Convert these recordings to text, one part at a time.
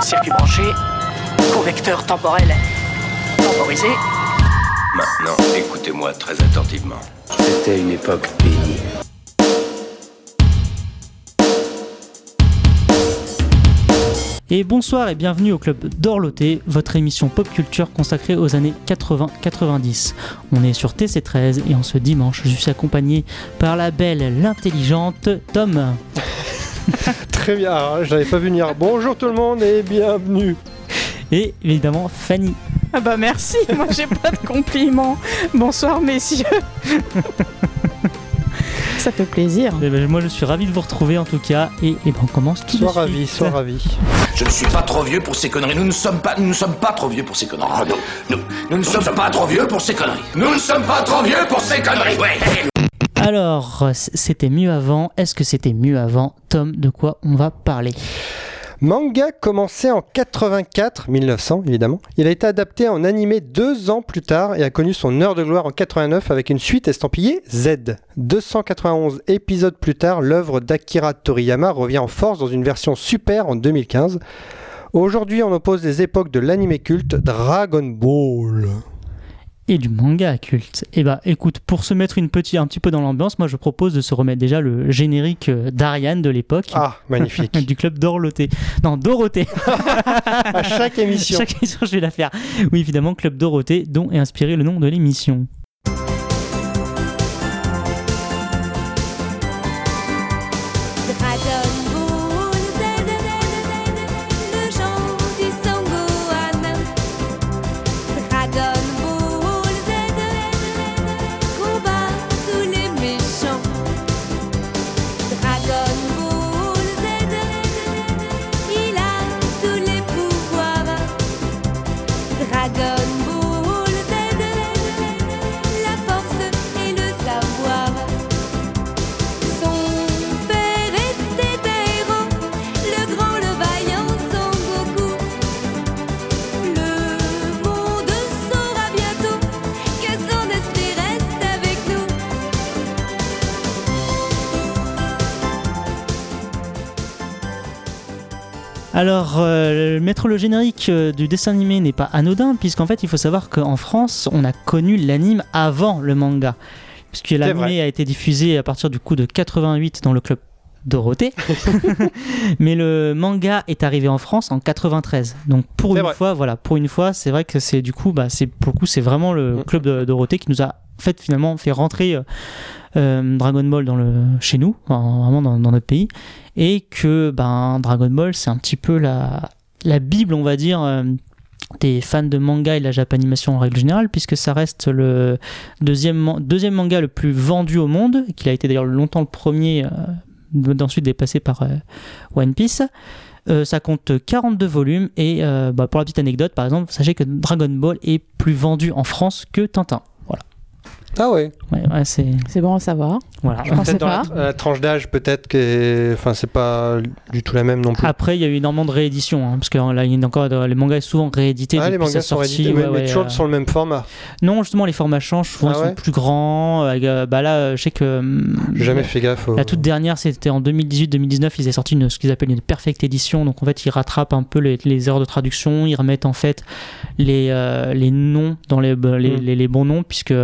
Circuit branché, correcteur temporel temporisé. Maintenant, écoutez-moi très attentivement. C'était une époque bénie. Et bonsoir et bienvenue au club d'Orloté, votre émission pop culture consacrée aux années 80-90. On est sur TC13 et en ce dimanche, je suis accompagné par la belle, l'intelligente Tom. Très bien, alors, je l'avais pas vu venir. Bonjour tout le monde et bienvenue. Et évidemment Fanny. Ah bah merci, moi j'ai pas de compliments. Bonsoir messieurs. Ça fait plaisir. Eh ben, moi je suis ravi de vous retrouver en tout cas et, et ben, on commence tout de Sois suite. ravi, sois ravi. Je ne suis pas trop vieux pour ces conneries. Nous ne sommes pas, nous ne sommes pas trop vieux pour ces conneries. Ah, non. Nous, nous ne sommes pas trop vieux pour ces conneries. Nous ne sommes pas trop vieux pour ces conneries. Ouais. Alors, c'était mieux avant. Est-ce que c'était mieux avant? Tom, de quoi on va parler? Manga commencé en 84, 1900 évidemment. Il a été adapté en animé deux ans plus tard et a connu son heure de gloire en 89 avec une suite estampillée Z. 291 épisodes plus tard, l'œuvre d'Akira Toriyama revient en force dans une version super en 2015. Aujourd'hui, on oppose les époques de l'animé culte Dragon Ball. Et du manga culte. Et bah écoute, pour se mettre une petite, un petit peu dans l'ambiance, moi je propose de se remettre déjà le générique euh, d'Ariane de l'époque. Ah, magnifique. Du club d'Orloté. Non, Dorothée. à chaque émission. Chaque émission, je vais la faire. Oui, évidemment, Club Dorothée, dont est inspiré le nom de l'émission. Alors, euh, mettre le générique euh, du dessin animé n'est pas anodin, puisqu'en fait, il faut savoir qu'en France, on a connu l'anime avant le manga. Puisque l'anime a été diffusé à partir du coup de 88 dans le club Dorothée. Mais le manga est arrivé en France en 93. Donc pour une vrai. fois, voilà, pour une fois, c'est vrai que c'est du coup, bah, c'est pour le coup, c'est vraiment le Mm. club de Dorothée qui nous a en fait finalement fait rentrer euh, Dragon Ball dans le chez nous, vraiment dans, dans notre pays, et que ben Dragon Ball c'est un petit peu la bible, on va dire. euh, des fans de manga et de la japanimation en règle générale, puisque ça reste le deuxième, man- deuxième manga le plus vendu au monde, qu'il a été d'ailleurs longtemps le premier, euh, d'ensuite dépassé par euh, One Piece. Euh, ça compte 42 volumes et bah, pour la petite anecdote, par exemple, sachez que Dragon Ball est plus vendu en France que Tintin. Ah ouais. ouais, ouais, c'est C'est bon à savoir. voilà. Je pensais Peut-être dans la, pas. la tranche d'âge, peut-être que. Enfin, c'est pas du tout la même non plus. Après, il y a eu énormément de rééditions, hein, parce que là, il y a encore les mangas sont souvent réédités. ah, les mangas sa sont sortie, réédités, mais, ouais, mais ouais, toujours euh, sur le même format. Non, justement, les formats changent. Souvent, Ah ils ouais sont plus grands. euh, bah là, euh, je sais que. J'ai jamais fait gaffe. au- La toute dernière, c'était en 2018-2019, ils avaient sorti une, ce qu'ils appellent une perfect edition. Donc en fait, ils rattrapent un peu les, les erreurs de traduction, ils remettent en fait les, euh, les noms dans les, bah, les, Mm. les- les bons noms, puisque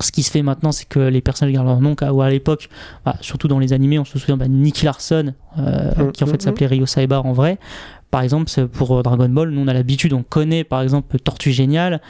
ce qui se fait maintenant, c'est que les personnages gardent leur nom. Ou à l'époque, bah, surtout dans les animés, on se souvient bah, Nicky Larson, euh, Mm, qui en mm, fait mm. s'appelait Ryo Saibar en vrai. Par exemple, pour euh, Dragon Ball, nous on a l'habitude, on connaît par exemple Tortue Géniale,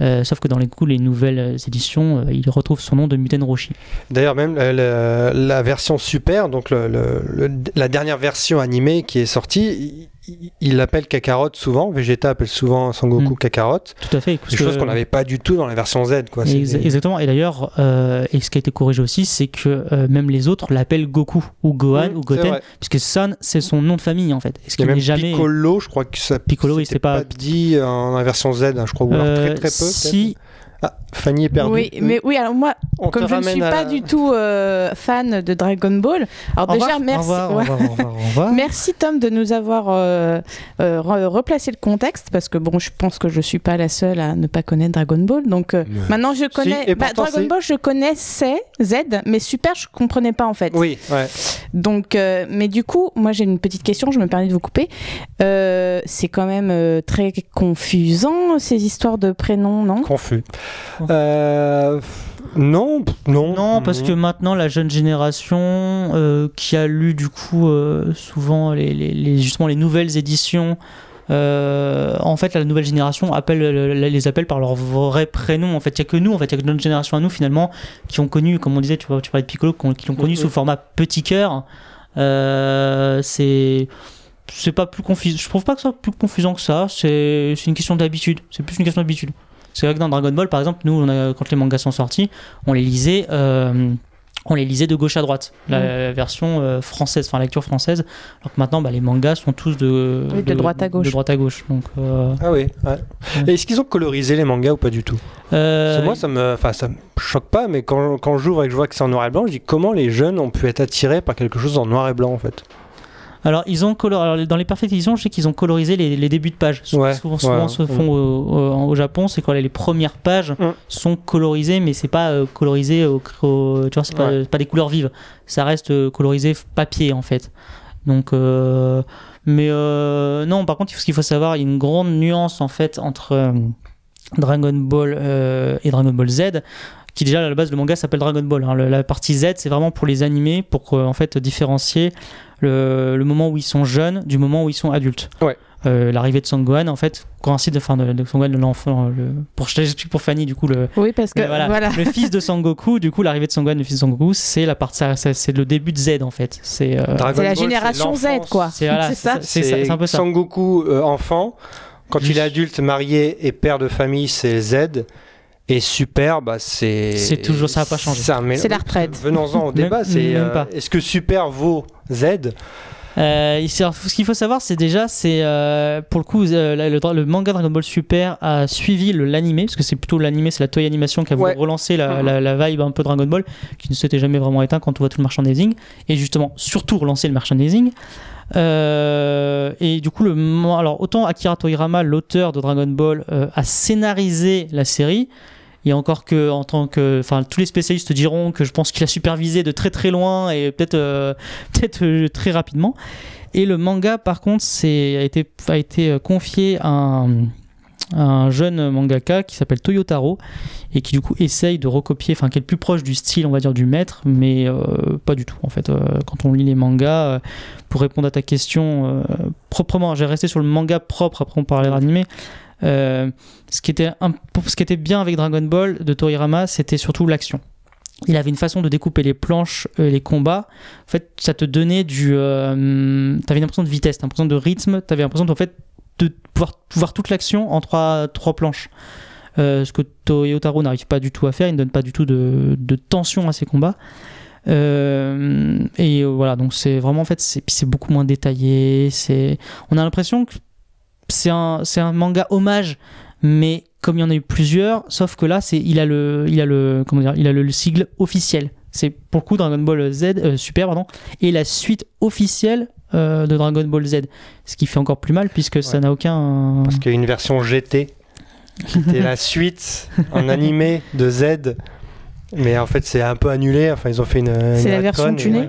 euh, sauf que dans les coups, les nouvelles éditions, euh, il retrouve son nom de Muten Roshi. D'ailleurs, même la, la- la version super, donc le- le- le- la dernière version animée qui est sortie, il- il l'appelle Kakarot souvent. Vegeta appelle souvent Sangoku Mm. Kakarot. Tout à fait. Des choses qu'on n'avait pas du tout dans la version Z. Quoi. C'est- Exactement. Et d'ailleurs, euh, et ce qui a été corrigé aussi, c'est que euh, même les autres l'appellent Goku ou Gohan Mm, ou c'est Goten, puisque Son, c'est son nom de famille en fait. Et Ce Il y qui a n'est jamais. Piccolo, je crois que ça Piccolo, oui, c'était c'est pas- dit en la version Z, hein, je crois, ou alors Euh, très très peu. si, Ah, Fanny est perdue. Oui, mais oui, alors moi, On comme je ne suis à pas la- du tout euh, fan de Dragon Ball, alors Au déjà, revoir, merci. Au revoir, au ouais. revoir, au revoir, au revoir. Merci Tom de nous avoir euh, euh, re- replacé le contexte parce que bon, je pense que je suis pas la seule à ne pas connaître Dragon Ball. Donc euh, maintenant je connais bah, Dragon Ball, je connaissais Z, mais Super je comprenais pas en fait. Oui, ouais. Donc, euh, mais du coup, moi j'ai une petite question, je me permets de vous couper. Euh, c'est quand même euh, très confusant ces histoires de prénoms, non? Confus. Euh, non, non. Non, parce que maintenant la jeune génération euh, qui a lu du coup euh, souvent les, les- les- justement les nouvelles éditions, euh, en fait la nouvelle génération appelle, les appelle par leur vrai prénom. En fait, il y a que nous, en fait, il y a que notre génération à nous finalement qui ont connu, comme on disait, tu tu parlais de Piccolo, qui ont- qui l'ont connu sous format petit cœur. Euh, c'est c'est pas plus confusant. Je trouve pas que ce soit plus confusant que ça. C'est c'est une question d'habitude. C'est plus une question d'habitude. C'est vrai que dans Dragon Ball, par exemple, nous, on a, quand les mangas sont sortis, on les lisait, euh, on les lisait de gauche à droite, la version euh, française, enfin la lecture française. Alors que maintenant, bah, les mangas sont tous de, Oui, de droite à gauche. De droite à gauche. Donc, euh, Ah oui. ouais. Et Est-ce qu'ils ont colorisé les mangas ou pas du tout? Euh, Moi, ça me, enfin, ça me choque pas, mais quand, quand j'ouvre et que je vois que c'est en noir et blanc, je dis comment les jeunes ont pu être attirés par quelque chose en noir et blanc en fait? Alors, ils ont color... Alors, dans les Perfect Editions, je sais qu'ils ont colorisé les, les débuts de page. Ouais, souvent, souvent ouais, se ouais. font au, au- au Japon, c'est quand les premières pages Mm. sont colorisées, mais c'est pas euh, colorisé au, au- tu vois, c'est pas, Ouais. des couleurs vives. Ça reste euh, colorisé papier en fait. Donc, euh, mais euh, non, par contre, ce qu'il faut savoir, il y a une grande nuance en fait entre Dragon Ball et Dragon Ball Z. Qui déjà à la base le manga s'appelle Dragon Ball. hein. Le- la partie Z c'est vraiment pour les animés, pour euh, en fait différencier le, le moment où ils sont jeunes du moment où ils sont adultes. Ouais. Euh, L'arrivée de Son Gohan en fait coïncide enfin de, de Son Gohan de l'enfant. le- Pour je t'explique pour Fanny du coup le, Oui, parce que voilà. voilà. Le fils de Sangoku, du coup, l'arrivée de Sangohan, le fils de Sangoku, c'est la partie, c'est le début de Z en fait. C'est euh, la Ball, génération Z, quoi. c'est voilà, ça. c'est un peu ça. Sangoku euh, enfant, quand il est adulte, marié et père de famille, c'est Z. Et Super, bah c'est. C'est toujours- ça a pas changé. C'est la retraite. Venons-en au débat, c'est. même euh. Est-ce que Super vaut Z? Euh, ce qu'il faut savoir, c'est déjà, c'est euh, pour le coup, euh, le, manga Dragon Ball Super a suivi le- l'animé, parce que c'est plutôt l'animé, c'est la Toei Animation qui a voulu Ouais. relancer la, Mhm. la- la vibe un peu Dragon Ball, qui ne s'était jamais vraiment éteint quand on voit tout le merchandising, et justement, surtout relancer le merchandising. Euh, et du coup, alors autant Akira Toriyama, l'auteur de Dragon Ball, euh, a scénarisé la série. Et encore que, en tant que, enfin, tous les spécialistes diront que je pense qu'il a supervisé de très très loin et peut-être, euh, peut-être très rapidement. Et le manga, par contre, c'est, a été, a été confié à un, un jeune mangaka qui s'appelle Toyotaro et qui du coup essaye de recopier, enfin qui est le plus proche du style, on va dire, du maître, mais euh, pas du tout. En fait, Euh, quand on lit les mangas, euh, pour répondre à ta question proprement, j'ai resté sur le manga propre. Après, on parlera d'animé. Ce, qui était ce qui était bien avec Dragon Ball de Toriyama, c'était surtout l'action. Il avait une façon de découper les planches, les combats. En fait, ça te donnait du. T'avais une impression de vitesse, une impression de rythme. T'avais l'impression en fait de pouvoir voir toute l'action en trois, trois planches. Euh, ce que Toyotaro n'arrive pas du tout à faire. Il ne donne pas du tout de, de tension à ses combats. Euh, et voilà, donc c'est vraiment en fait, c'est beaucoup moins détaillé. C'est, on a l'impression que c'est un, un manga hommage, mais comme il y en a eu plusieurs, sauf que là, c'est, il a le, il a le, comment dire, il a le sigle officiel. C'est pour le coup Dragon Ball Z, euh, Super, pardon, et la suite officielle euh, de Dragon Ball Z, ce qui fait encore plus mal puisque ça n'a aucun. Parce qu'il y a une version GT qui était la suite en animé de Z. Mais en fait, c'est un peu annulé. Enfin, ils ont fait une. C'est la version tunée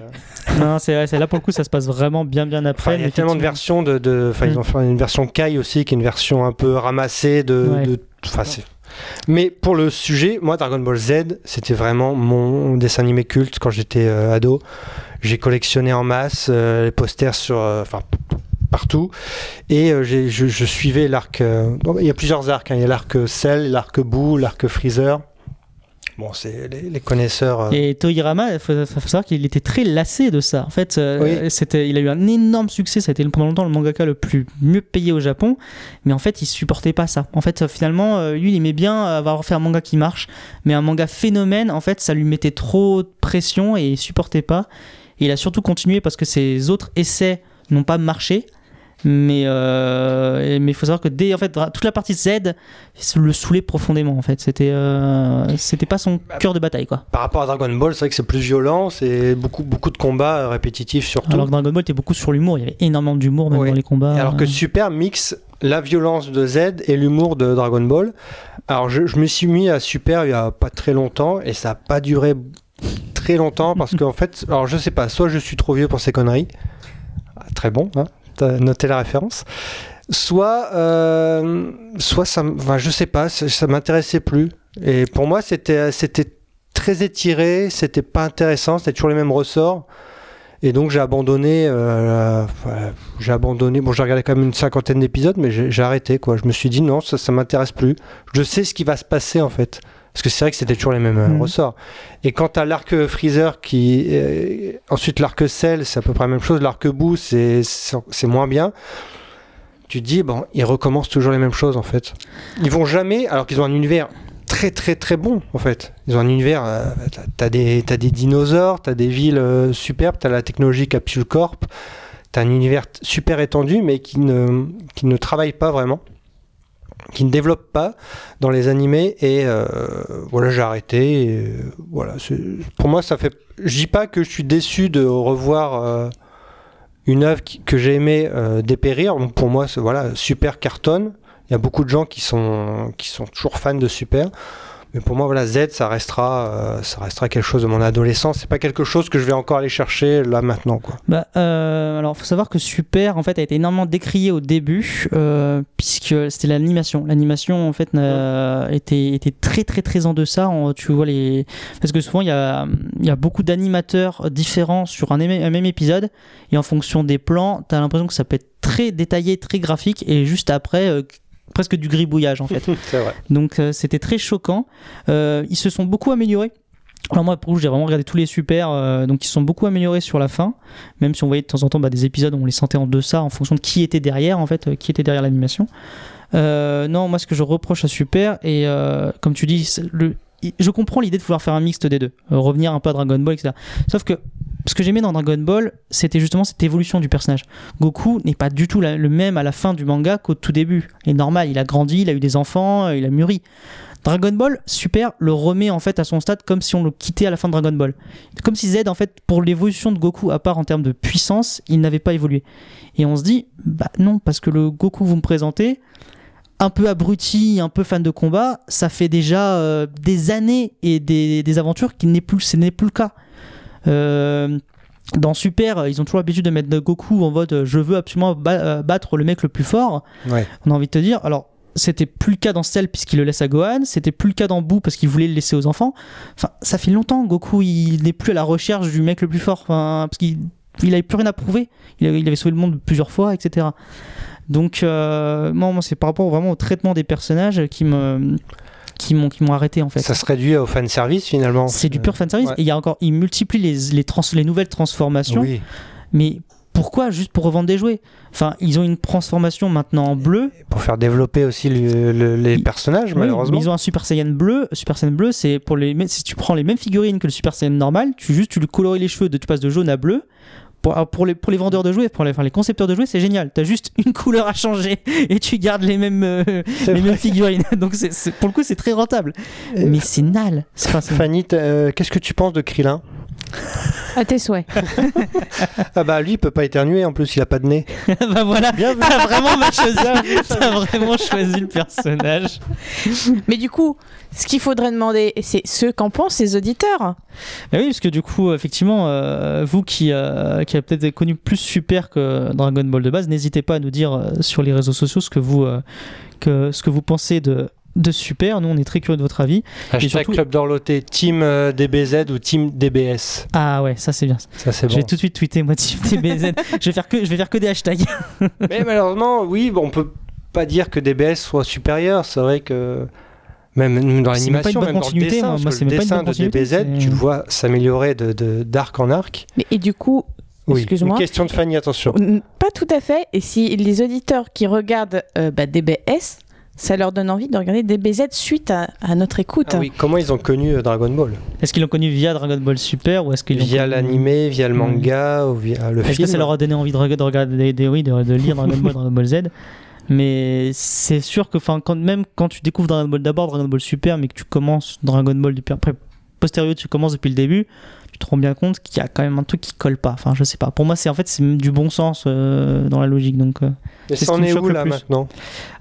non, c'est vrai, c'est là pour le coup, ça se passe vraiment bien, bien après. Enfin, il y a tellement de versions de. de- Enfin, ils Mm. ont fait une version Kai aussi, qui est une version un peu ramassée de. Ouais. de- enfin, c'est- Mais pour le sujet, moi, Dragon Ball Z, c'était vraiment mon dessin animé culte quand j'étais euh, ado. J'ai collectionné en masse euh, les posters sur. euh, Enfin, partout. Et je, je suivais l'arc. il y a plusieurs arcs. hein. Il y a l'arc Cell, l'arc Boo, l'arc Freezer. Bon, c'est les, les connaisseurs. euh, Et Toyirama, il faut, faut savoir qu'il était très lassé de ça. En fait, euh, Oui. c'était, il a eu un énorme succès. Ça a été pendant longtemps le mangaka le plus mieux payé au Japon. Mais en fait, il supportait pas ça. En fait, euh, finalement, euh, lui, il aimait bien avoir fait un manga qui marche. Mais un manga phénomène, en fait, ça lui mettait trop de pression et il supportait pas. Et il a surtout continué parce que ses autres essais n'ont pas marché. Mais euh, mais il faut savoir que dès en fait toute la partie Z le saoulait profondément en fait. C'était euh, c'était pas son cœur de bataille quoi. Par rapport à Dragon Ball, c'est vrai que c'est plus violent, c'est beaucoup, beaucoup de combats euh, répétitifs surtout. Alors que Dragon Ball était beaucoup sur l'humour. Il y avait énormément d'humour même dans les combats. Et alors que Super mixe la violence de Z et l'humour de Dragon Ball. Alors je, je me suis mis à Super il y a pas très longtemps et ça a pas duré très longtemps parce qu'en fait, alors je sais pas, soit je suis trop vieux pour ces conneries, Ah, très bon, hein, t'as noté la référence, soit, euh, soit ça, enfin, je sais pas, ça, ça m'intéressait plus. Et pour moi, c'était, c'était très étiré, c'était pas intéressant, c'était toujours les mêmes ressorts. Et donc j'ai abandonné, euh, j'ai abandonné. Bon, j'ai regardé quand même une cinquantaine d'épisodes, mais j'ai j'ai arrêté quoi. Je me suis dit non, ça, ça m'intéresse plus. Je sais ce qui va se passer en fait, parce que c'est vrai que c'était toujours les mêmes euh, Mhm. ressorts. Et quant à l'arc Freezer, qui euh, ensuite l'arc Cell, c'est à peu près la même chose. L'arc Boo, c'est moins bien. Tu te dis bon, ils recommencent toujours les mêmes choses en fait. Ils vont jamais, alors qu'ils ont un univers très très très bon en fait. Ils ont un univers, euh, t'as- des, des dinosaures, t'as des villes euh, superbes, t'as la technologie Capsule Corp, t'as un univers super étendu mais qui ne, qui ne travaille pas vraiment, qui ne développe pas dans les animés et euh, voilà j'ai arrêté. et, voilà, pour moi ça fait, je dis pas que je suis déçu de revoir. euh, une œuvre que j'ai aimé euh, dépérir, pour moi, voilà, super cartonne. Il y a beaucoup de gens qui sont, qui sont toujours fans de Super. Mais pour moi, voilà, Z, ça restera, euh, ça restera quelque chose de mon adolescence. C'est pas quelque chose que je vais encore aller chercher là maintenant, quoi. Bah, euh, alors, faut savoir que Super, en fait, a été énormément décrié au début, euh, puisque c'était l'animation. L'animation, en fait, était, était très, très, très en deçà. En- tu vois les, parce que souvent, il y a, il y a beaucoup d'animateurs différents sur un, même- un même épisode, et en fonction des plans, t'as l'impression que ça peut être très détaillé, très graphique, et juste après, euh, presque du gribouillage, en fait. vrai. Donc euh, c'était très choquant. Euh, ils se sont beaucoup améliorés. Alors moi, pour j'ai vraiment regardé tous les super, euh, donc ils se sont beaucoup améliorés sur la fin, même si on voyait de temps en temps bah, des épisodes où on les sentait en deçà en fonction de qui était derrière, en fait, euh, qui était derrière l'animation. Euh, non, moi, ce que je reproche à Super, et comme tu dis, le, je comprends l'idée de vouloir faire un mixte des deux, euh, revenir un peu à Dragon Ball, etc. Sauf que ce que j'aimais dans Dragon Ball, c'était justement cette évolution du personnage. Goku n'est pas du tout le même à la fin du manga qu'au tout début. Et normal, il a grandi, il a eu des enfants, euh, il a mûri. Dragon Ball, super, le remet en fait à son stade comme si on le quittait à la fin de Dragon Ball. Comme si Z, en fait, pour l'évolution de Goku, à part en termes de puissance, il n'avait pas évolué. Et on se dit, bah non, parce que le Goku vous me présentez, un peu abruti, un peu fan de combat, ça fait déjà euh, des années et des, des aventures qui n'est plus, ce n'est plus le cas. Euh, dans Super, ils ont toujours l'habitude de mettre Goku en mode euh, je veux absolument ba- battre le mec le plus fort. Ouais. On a envie de te dire. Alors, c'était plus le cas dans Cell puisqu'il le laisse à Gohan, c'était plus le cas dans Boo parce qu'il voulait le laisser aux enfants. Enfin, ça fait longtemps, Goku il n'est plus à la recherche du mec le plus fort, enfin, parce qu'il il avait plus rien à prouver. Il avait, il avait sauvé le monde plusieurs fois, etc. Donc, euh, moi, moi, c'est par rapport vraiment au traitement des personnages qui me qui m'ont qui m'ont arrêté en fait. Ça se réduit au fan service finalement. C'est du pur fanservice. Ouais. Et il y a encore, il multiplie les, les, trans- les nouvelles transformations. Oui. Mais pourquoi? Juste pour revendre des jouets. Enfin, ils ont une transformation maintenant en bleu. Pour faire développer aussi le- le- les personnages, Oui, malheureusement. ils ont un Super Saiyan bleu. Super Saiyan bleu, c'est pour les. Si tu prends les mêmes figurines que le Super Saiyan normal, tu juste tu lui colories les cheveux, de, tu passes de jaune à bleu. Pour, les, pour les vendeurs de jouets, pour les, enfin, les concepteurs de jouets, c'est génial. T'as juste une couleur à changer et tu gardes les mêmes, euh, C'est les vrai. mêmes figurines. Donc pour le coup, c'est très rentable. Et- Mais c'est nal. Enfin, Fanny, euh, qu'est-ce que tu penses de Krillin? À tes souhaits. Ah bah lui, il peut pas éternuer en plus, il a pas de nez. bah voilà. Bien. T'as vraiment mal choisi, t'as vraiment choisi le personnage. Mais du coup, ce qu'il faudrait demander, c'est ce qu'en pensent les auditeurs. Bah oui, parce que du coup, effectivement, euh, vous qui, euh, qui avez peut-être connu plus Super que Dragon Ball de base, n'hésitez pas à nous dire euh, sur les réseaux sociaux ce que vous, euh, que, ce que vous pensez de, de Super. Nous, on est très curieux de votre avis. Hashtag surtout- Club d'Orloté, Team euh, DBZ ou Team DBS. Ah ouais, ça c'est bien. Ça c'est Je bon. vais tout de suite tweeter moi Team TBZ. je vais faire que je vais faire que des hashtags. Mais malheureusement, oui, bon, on peut pas dire que DBS soit supérieur. C'est vrai que même même dans C'est même pas une l'animation, bonne même dans le continuité, dessin, moi. parce Moi, c'est le même pas une dessin de DBZ, tu le vois s'améliorer de de- d'arc en arc. Mais, et du coup, Oui. Excuse-moi. Une question de Fanny, attention. pas tout à fait. Et si les auditeurs qui regardent euh, bah, DBS ça leur donne envie de regarder DBZ suite à, à notre écoute. Ah oui, comment ils ont connu euh, Dragon Ball Est-ce qu'ils l'ont connu via Dragon Ball Super ou est-ce qu'ils Via connu- l'animé, via le manga, ou via le Est-ce film que ça leur a donné envie de, reg- de regarder des, des- oui, de, de lire Dragon Ball, Dragon Ball Z? Mais c'est sûr que, quand même quand tu découvres Dragon Ball d'abord, Dragon Ball Super, mais que tu commences Dragon Ball depuis après, postérieur, tu commences depuis le début, tu te rends bien compte qu'il y a quand même un truc qui colle pas. Enfin, je sais pas. Pour moi, c'est en fait c'est du bon sens euh, dans la logique. Donc, euh. Et c'est ça ce en qui me est choque où le là plus. maintenant?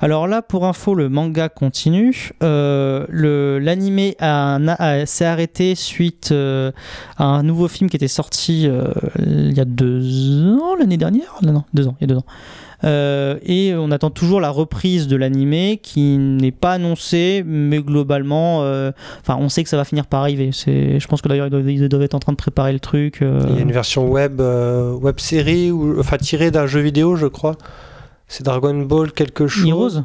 Alors là, pour info, le manga continue. Euh, le l'animé a, a- s'est arrêté suite euh, à un nouveau film qui était sorti il y a deux ans, l'année dernière? Non, non, deux ans, il y a deux ans. Euh, et on attend toujours la reprise de l'animé qui n'est pas annoncée, mais globalement, euh, enfin, on sait que ça va finir par arriver. C'est, je pense que d'ailleurs ils doivent, ils doivent être en train de préparer le truc. euh. Il y a une version web, web série, ou, enfin tirée d'un jeu vidéo, je crois. C'est Dragon Ball quelque chose. Heroes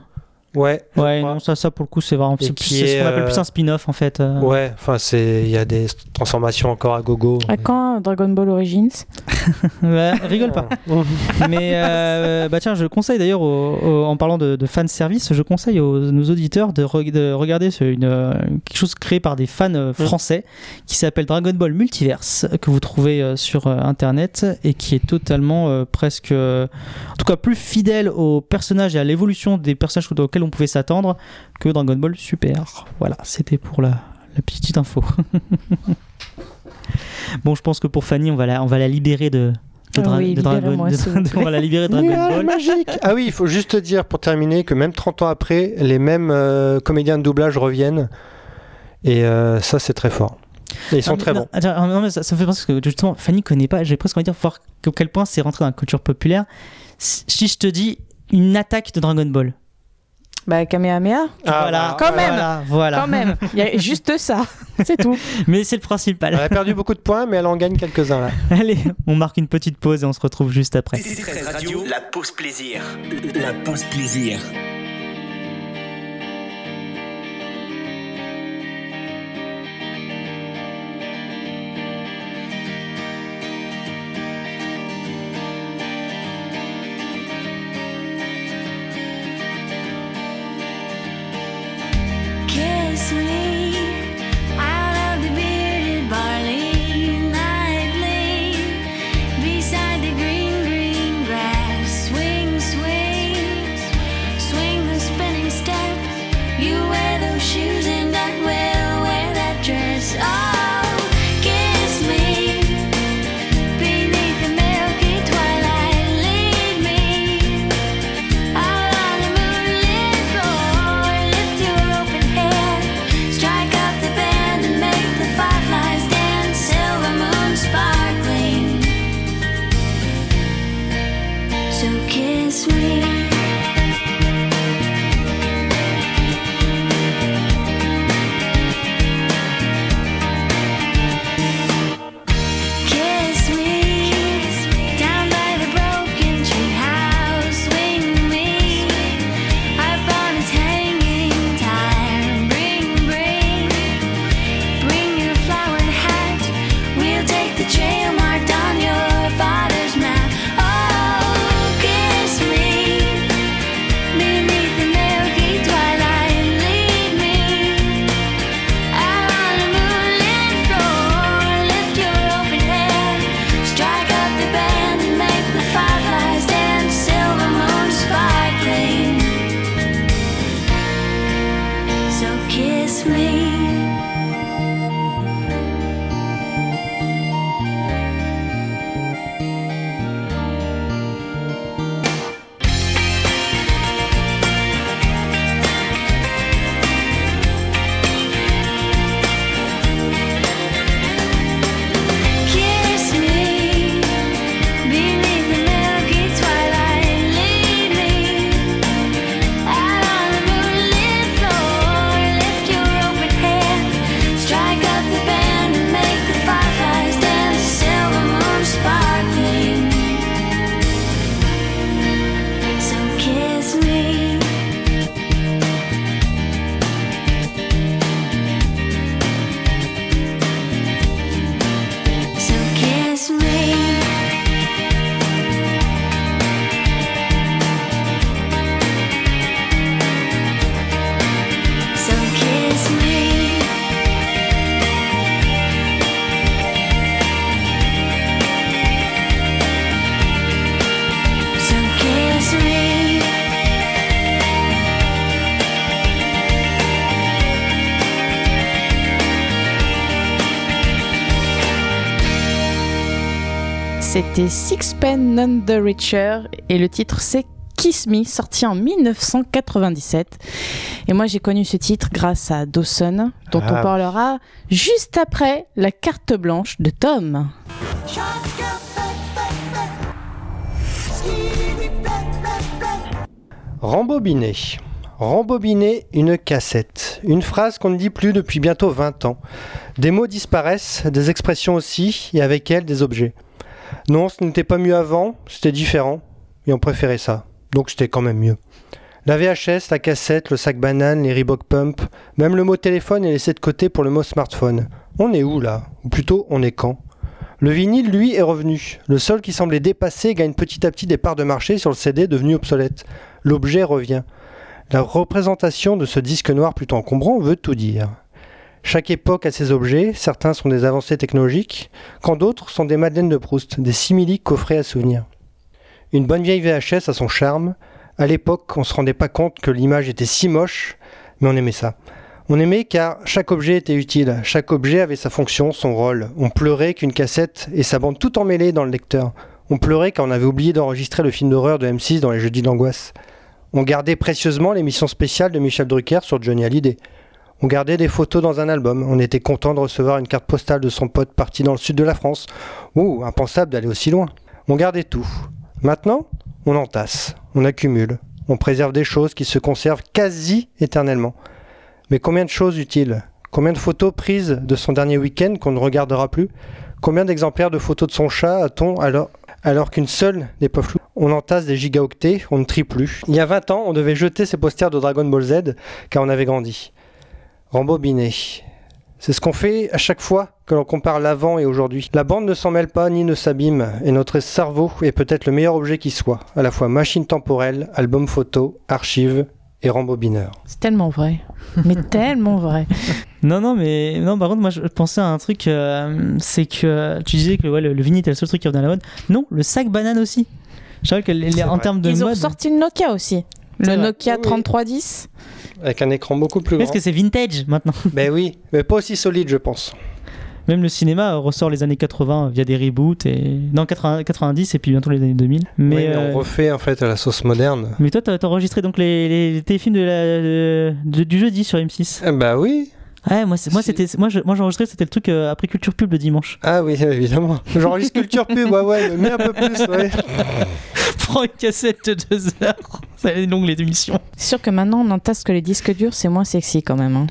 Ouais. Ouais, non, ça, ça pour le coup, c'est vraiment, c'est, ce qu'on appelle euh, plus un spin-off en fait. euh. Ouais, enfin c'est, il y a des transformations encore à gogo. À quand euh, Dragon Ball Origins? Ouais, rigole pas. Mais euh, bah tiens, je conseille d'ailleurs, en parlant de, de fan service, je conseille aux nos auditeurs de, re- de regarder ce- une, euh, quelque chose créé par des fans euh, français qui s'appelle Dragon Ball Multiverse, que vous trouvez euh, sur euh, internet et qui est totalement euh, presque, euh, en tout cas plus fidèle aux personnages et à l'évolution des personnages auxquels on pouvait s'attendre que Dragon Ball Super. Voilà, c'était pour la, la petite info. bon, je pense que pour Fanny, on va la, on va la libérer de. de Ah Dra- oui, de Dragon- de- libérer Ball. magique Ah oui, il faut juste dire pour terminer que même 30 ans après, les mêmes euh, comédiens de doublage reviennent. Et euh, ça, c'est très fort. Et ils sont Non, très non, bons. attends, non, mais ça, ça me fait penser que justement, Fanny connaît pas. J'ai presque envie de dire voir à quel point c'est rentré dans la culture populaire. Si je te dis une attaque de Dragon Ball. Bah Kamehameha Ah, voilà, Quand même. voilà, voilà. Quand même, il y a juste ça, c'est tout. Mais c'est le principal. Elle a perdu beaucoup de points, mais elle en gagne quelques-uns là. Allez, on marque une petite pause et on se retrouve juste après. T13 Radio, la pause plaisir. La pause plaisir. C'était Sixpence None the Richer et le titre c'est Kiss Me, sorti en 1997. Et moi j'ai connu ce titre grâce à Dawson, dont Ah on oui. parlera juste après la carte blanche de Tom. Rembobiner. Rembobiner une cassette. Une phrase qu'on ne dit plus depuis bientôt 20 ans. Des mots disparaissent, des expressions aussi, et avec elles des objets. Non, ce n'était pas mieux avant, c'était différent, et on préférait ça. Donc c'était quand même mieux. La VHS, la cassette, le sac banane, les Reebok Pump, même le mot téléphone est laissé de côté pour le mot smartphone. On est où là? Ou plutôt, on est quand? Le vinyle, lui, est revenu. Le seul qui semblait dépassé gagne petit à petit des parts de marché sur le CD devenu obsolète. L'objet revient. La représentation de ce disque noir plutôt encombrant veut tout dire. Chaque époque a ses objets, certains sont des avancées technologiques, quand d'autres sont des Madeleines de Proust, des simili coffrets à souvenirs. Une bonne vieille VHS a son charme. À l'époque, on se rendait pas compte que l'image était si moche, mais on aimait ça. On aimait car chaque objet était utile, chaque objet avait sa fonction, son rôle. On pleurait qu'une cassette et sa bande tout emmêlée dans le lecteur. On pleurait quand on avait oublié d'enregistrer le film d'horreur de M6 dans les jeudis d'angoisse. On gardait précieusement l'émission spéciale de Michel Drucker sur Johnny Hallyday. On gardait des photos dans un album. On était content de recevoir une carte postale de son pote parti dans le sud de la France. Ouh, impensable d'aller aussi loin. On gardait tout. Maintenant, on entasse, on accumule, on préserve des choses qui se conservent quasi éternellement. Mais combien de choses utiles? Combien de photos prises de son dernier week-end qu'on ne regardera plus? Combien d'exemplaires de photos de son chat a-t-on alors, alors qu'une seule n'est pas floue? On entasse des gigaoctets, on ne trie plus. Il y a 20 ans, on devait jeter ces posters de Dragon Ball Z car on avait grandi. Rembobiner. C'est ce qu'on fait à chaque fois que l'on compare l'avant et aujourd'hui. La bande ne s'en mêle pas ni ne s'abîme, et notre cerveau est peut-être le meilleur objet qui soit, à la fois machine temporelle, album photo, archive et rembobineur. C'est tellement vrai. Mais tellement vrai. Non, non, mais non, par contre, moi je pensais à un truc, euh, c'est que tu disais que ouais, le, le vinyle était le seul truc qui revenait à la mode. Non, le sac banane aussi. Je que les- en termes de Ils ont sorti le Nokia aussi. Le vrai. Nokia Oui, oui. 3310. Avec un écran beaucoup plus grand. Est-ce que c'est vintage maintenant? Ben oui, mais pas aussi solide, je pense. Même le cinéma ressort les années 80 via des reboots et non 80 90 et puis bientôt les années 2000. Mais, Oui, mais euh, on refait en fait à la sauce moderne. mais toi, t'as enregistré donc les, téléfilms de la, de- de- du jeudi sur M6. Ah bah oui. Ouais, moi, c'était, moi, je- moi j'enregistrais, c'était le truc euh, après culture pub le dimanche. Ah oui, évidemment. J'enregistre culture pub, ouais, ouais, mais un peu plus, ouais. Prends une cassette de deux heures. Ça est longue les émissions. C'est sûr que maintenant on entasse que les disques durs, c'est moins sexy quand même. hein.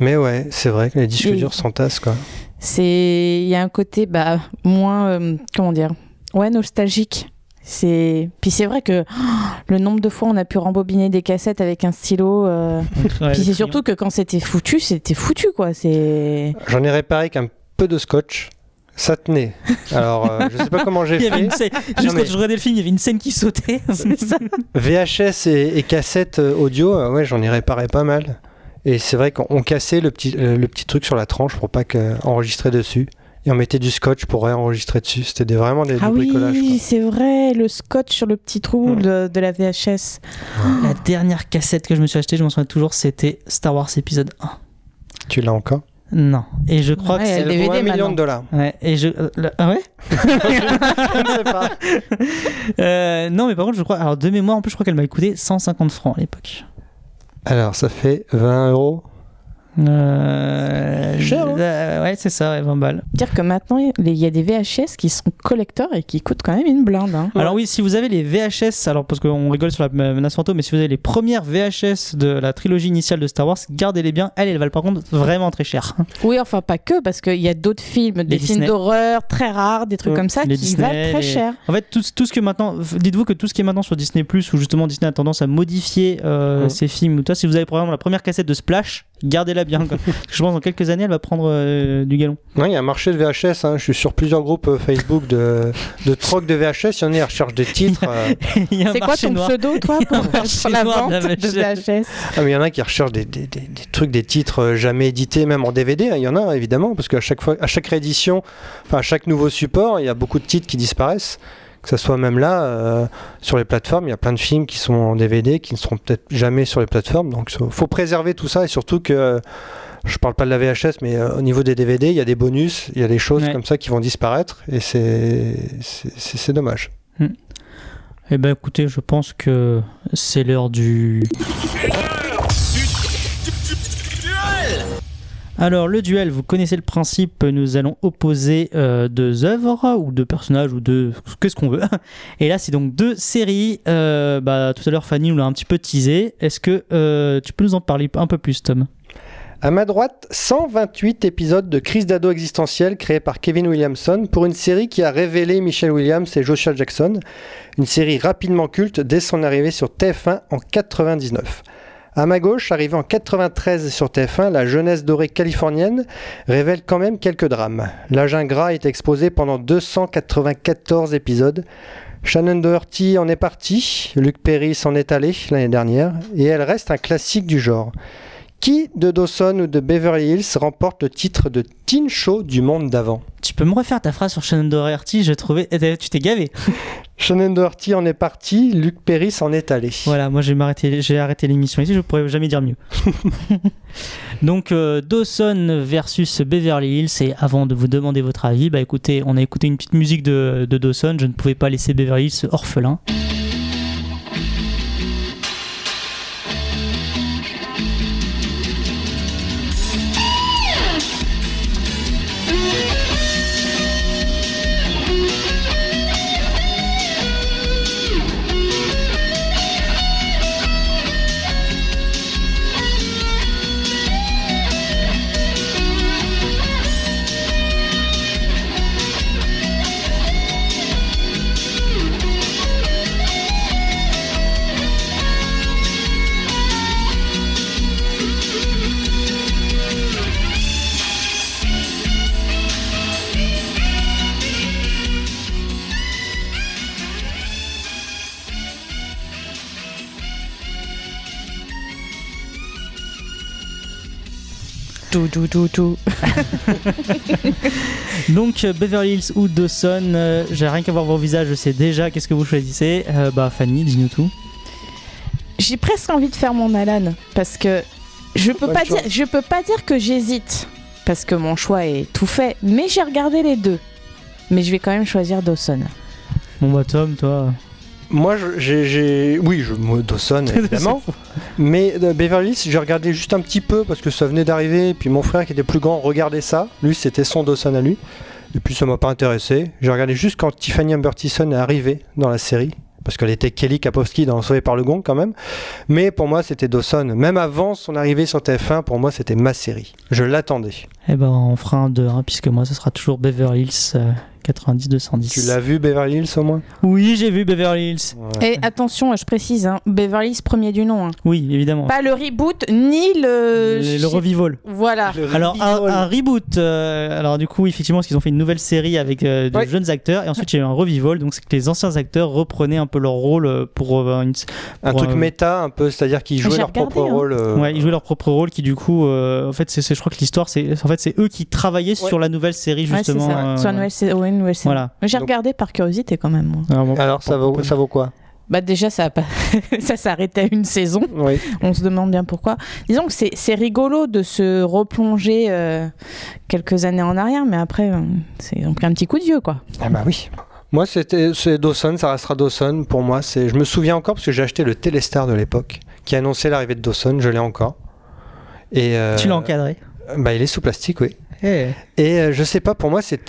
Mais ouais, c'est vrai que les disques Et- durs s'entassent, quoi. C'est il y a un côté bah moins euh, comment dire ouais nostalgique. C'est puis c'est vrai que oh, le nombre de fois on a pu rembobiner des cassettes avec un stylo. euh, Ouais, puis c'est surtout que quand c'était foutu, c'était foutu quoi. C'est J'en ai réparé qu'un peu de scotch. Ça tenait. Alors, euh, je sais pas comment j'ai fait. scène, juste mais- quand je regardais le film, il y avait une scène qui sautait. ça. VHS et, et cassette euh, audio, euh, ouais, j'en ai réparé pas mal. Et c'est vrai qu'on on cassait le petit, euh, le petit truc sur la tranche pour pas enregistrer dessus. Et on mettait du scotch pour réenregistrer dessus. C'était des- vraiment des, Ah du bricolage. oui, c'est vrai, le scotch sur le petit trou Hmm. de, de la VHS. La dernière cassette que je me suis achetée, je m'en souviens toujours, c'était Star Wars épisode 1. quoi. Tu l'as encore? Non. Et je crois Ouais, que c'est. le DVD un million maintenant. de dollars. Ouais, et je. euh, le- Ah ouais je ne sais pas. Euh, Non, mais par contre, je crois. Alors, de mémoire, en plus, je crois qu'elle m'a coûté 150 francs à l'époque. Alors, ça fait 20 euros. Euh... Cher, hein euh, Ouais, c'est ça, ouais, 20 balles. Dire que maintenant il y a des VHS qui sont collecteurs et qui coûtent quand même une blinde. hein. Alors oui, si vous avez les VHS, alors parce qu'on rigole sur la menace fantôme, mais si vous avez les premières VHS de la trilogie initiale de Star Wars, gardez-les bien. Elles, elles valent par contre vraiment très cher. Oui, enfin pas que, parce qu'il y a d'autres films, des films Disney. d'horreur très rares, des trucs comme ça, qui Disney, valent très les- cher. En fait, tout, tout ce que maintenant, dites-vous que tout ce qui est maintenant sur Disney Plus, où justement Disney a tendance à modifier euh, ses films, ou toi, si vous avez par exemple la première cassette de Splash, gardez-la bien. quoi. Que je pense dans quelques années, elle va prendre euh, du galon. Ouais, il y a un marché de VHS. hein. Je suis sur plusieurs groupes euh, Facebook de, de troc de VHS. Il y en a, ils recherchent des titres. euh, C'est quoi ton noir. pseudo, toi, pour, la vente de VHS Ah, mais il y en a qui recherchent des, des- des- des trucs, des titres jamais édités, même en DVD. hein. Il y en a évidemment, parce qu'à chaque fois, à chaque réédition, enfin à chaque nouveau support, il y a beaucoup de titres qui disparaissent. Que ce soit même là, euh, sur les plateformes, il y a plein de films qui sont en DVD, qui ne seront peut-être jamais sur les plateformes. Donc, il faut préserver tout ça et surtout que je parle pas de la VHS, mais euh, au niveau des DVD, il y a des bonus, il y a des choses Ouais. comme ça qui vont disparaître, et c'est dommage. Eh ben écoutez, je pense que c'est l'heure du. Alors le duel, vous connaissez le principe, nous allons opposer euh, deux œuvres ou deux personnages ou deux qu'est-ce qu'on veut. Et là c'est donc deux séries. Euh, bah, tout à l'heure Fanny nous l'a un petit peu teasé. Est-ce que euh, tu peux nous en parler un peu plus Tom? À ma droite, 128 épisodes de crise d'ado existentielle créés par Kevin Williamson pour une série qui a révélé Michelle Williams et Joshua Jackson. Une série rapidement culte dès son arrivée sur TF1 en 99. À ma gauche, arrivée en 93 sur TF1, la jeunesse dorée californienne révèle quand même quelques drames. L'âge ingrat est exposé pendant 294 épisodes. Shannon Doherty en est parti, Luc Perry s'en est allé l'année dernière, et elle reste un classique du genre. Qui de Dawson ou de Beverly Hills remporte le titre de teen show du monde d'avant? Tu peux me refaire ta phrase sur Shannon Doherty? J'ai trouvé, eh, tu t'es gavé. Shannon Doherty en est parti, Luc Perry s'en est allé. Voilà, moi j'ai arrêté l'émission ici, je pourrais jamais dire mieux. Donc euh, Dawson versus Beverly Hills, et avant de vous demander votre avis, bah écoutez, on a écouté une petite musique de, de Dawson, je ne pouvais pas laisser Beverly Hills orphelin. Tout, tout, tout, tout. Donc euh, Beverly Hills ou Dawson, euh, j'ai rien qu'à voir vos visages, je sais déjà qu'est-ce que vous choisissez. Euh, bah Fanny, dis-nous tout. J'ai presque envie de faire mon Alan parce que je peux Pas dire, je peux pas dire que j'hésite parce que mon choix est tout fait, mais j'ai regardé les deux. Mais je vais quand même choisir Dawson. Bon bah Tom, toi... Moi, je- j'ai, j'ai- oui, je, moi, Dawson évidemment, mais euh, Beverly Hills, j'ai regardé juste un petit peu parce que ça venait d'arriver, puis mon frère qui était plus grand regardait ça. Lui, c'était son Dawson à lui, et puis ça m'a pas intéressé. J'ai regardé juste quand Tiffany Amber Thiessen est arrivée dans la série. Parce qu'elle était Kelly Kapowski dans Sauvé par le Gong quand même. Mais pour moi, c'était Dawson. Même avant son arrivée sur TF1, pour moi, c'était ma série. Je l'attendais. Eh ben on fera un 2 puisque moi ce sera toujours Beverly Hills euh, 90-210. Tu l'as vu, Beverly Hills, au moins? Oui, j'ai vu Beverly Hills. Et attention, je précise, hein, Beverly Hills premier du nom. hein. Oui, évidemment. Pas le reboot ni le. le, le revival. Voilà. Alors un, un reboot. euh, alors du coup, effectivement, parce qu'ils ont fait une nouvelle série avec euh, de Ouais. jeunes acteurs, et ensuite il y a eu un revival. Donc c'est que les anciens acteurs reprenaient un peu leur rôle euh, pour euh, une. Un truc euh, méta, un peu, c'est-à-dire qu'ils jouaient J'ai leur regardé, propre hein. rôle. euh, Ouais, ils jouaient leur propre rôle, qui du coup, euh, en fait, c'est, je crois que l'histoire, c'est, en fait, c'est eux qui travaillaient sur la nouvelle série justement. ça. euh, Sur une nouvelle, sé- nouvelle série. Voilà. J'ai Donc- regardé par curiosité quand même. moi. Alors, bon, Alors, ça vaut, ça vaut quoi? Bah déjà, ça pas... ça s'arrêtait à une saison. Oui. On se demande bien pourquoi. Disons que c'est c'est rigolo de se replonger euh, quelques années en arrière, mais après, euh, c'est un petit coup de vieux, quoi. Ah bah oui. Moi, c'était c'est Dawson, ça restera Dawson pour moi. C'est, je me souviens encore parce que j'ai acheté le Téléstar de l'époque qui annonçait l'arrivée de Dawson. Je l'ai encore. Et euh, Tu l'as encadré? Bah, il est sous plastique, oui. Eh. Et euh, je sais pas, pour moi, c'est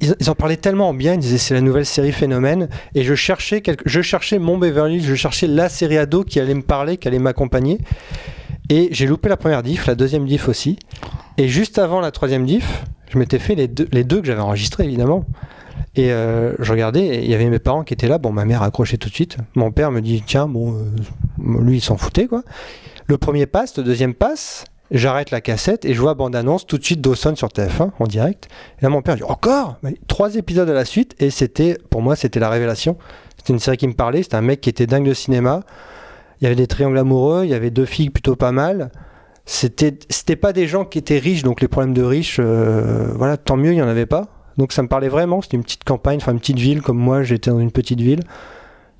ils, en parlaient tellement en bien. Ils disaient c'est la nouvelle série phénomène. Et je cherchais, quelque... je cherchais mon Beverly, Hills, je cherchais la série ado qui allait me parler, qui allait m'accompagner. Et j'ai loupé la première diff, la deuxième diff aussi. Et juste avant la troisième diff, je m'étais fait les deux, que j'avais enregistrés évidemment. Et euh, je regardais, il y avait mes parents qui étaient là. Bon, ma mère a accroché tout de suite. Mon père me dit tiens, bon, euh, lui il s'en foutait quoi. Le premier passe, le deuxième passe. J'arrête la cassette et je vois bande-annonce tout de suite Dawson sur TF1 en direct. Et là, mon père dit Encore? Trois épisodes à la suite et c'était, pour moi, c'était la révélation. C'était une série qui me parlait. C'était un mec qui était dingue de cinéma. Il y avait des triangles amoureux, il y avait deux filles plutôt pas mal. C'était, c'était pas des gens qui étaient riches, donc les problèmes de riches, euh, voilà, tant mieux, il y en avait pas. Donc ça me parlait vraiment. C'était une petite campagne, enfin une petite ville comme moi, j'étais dans une petite ville.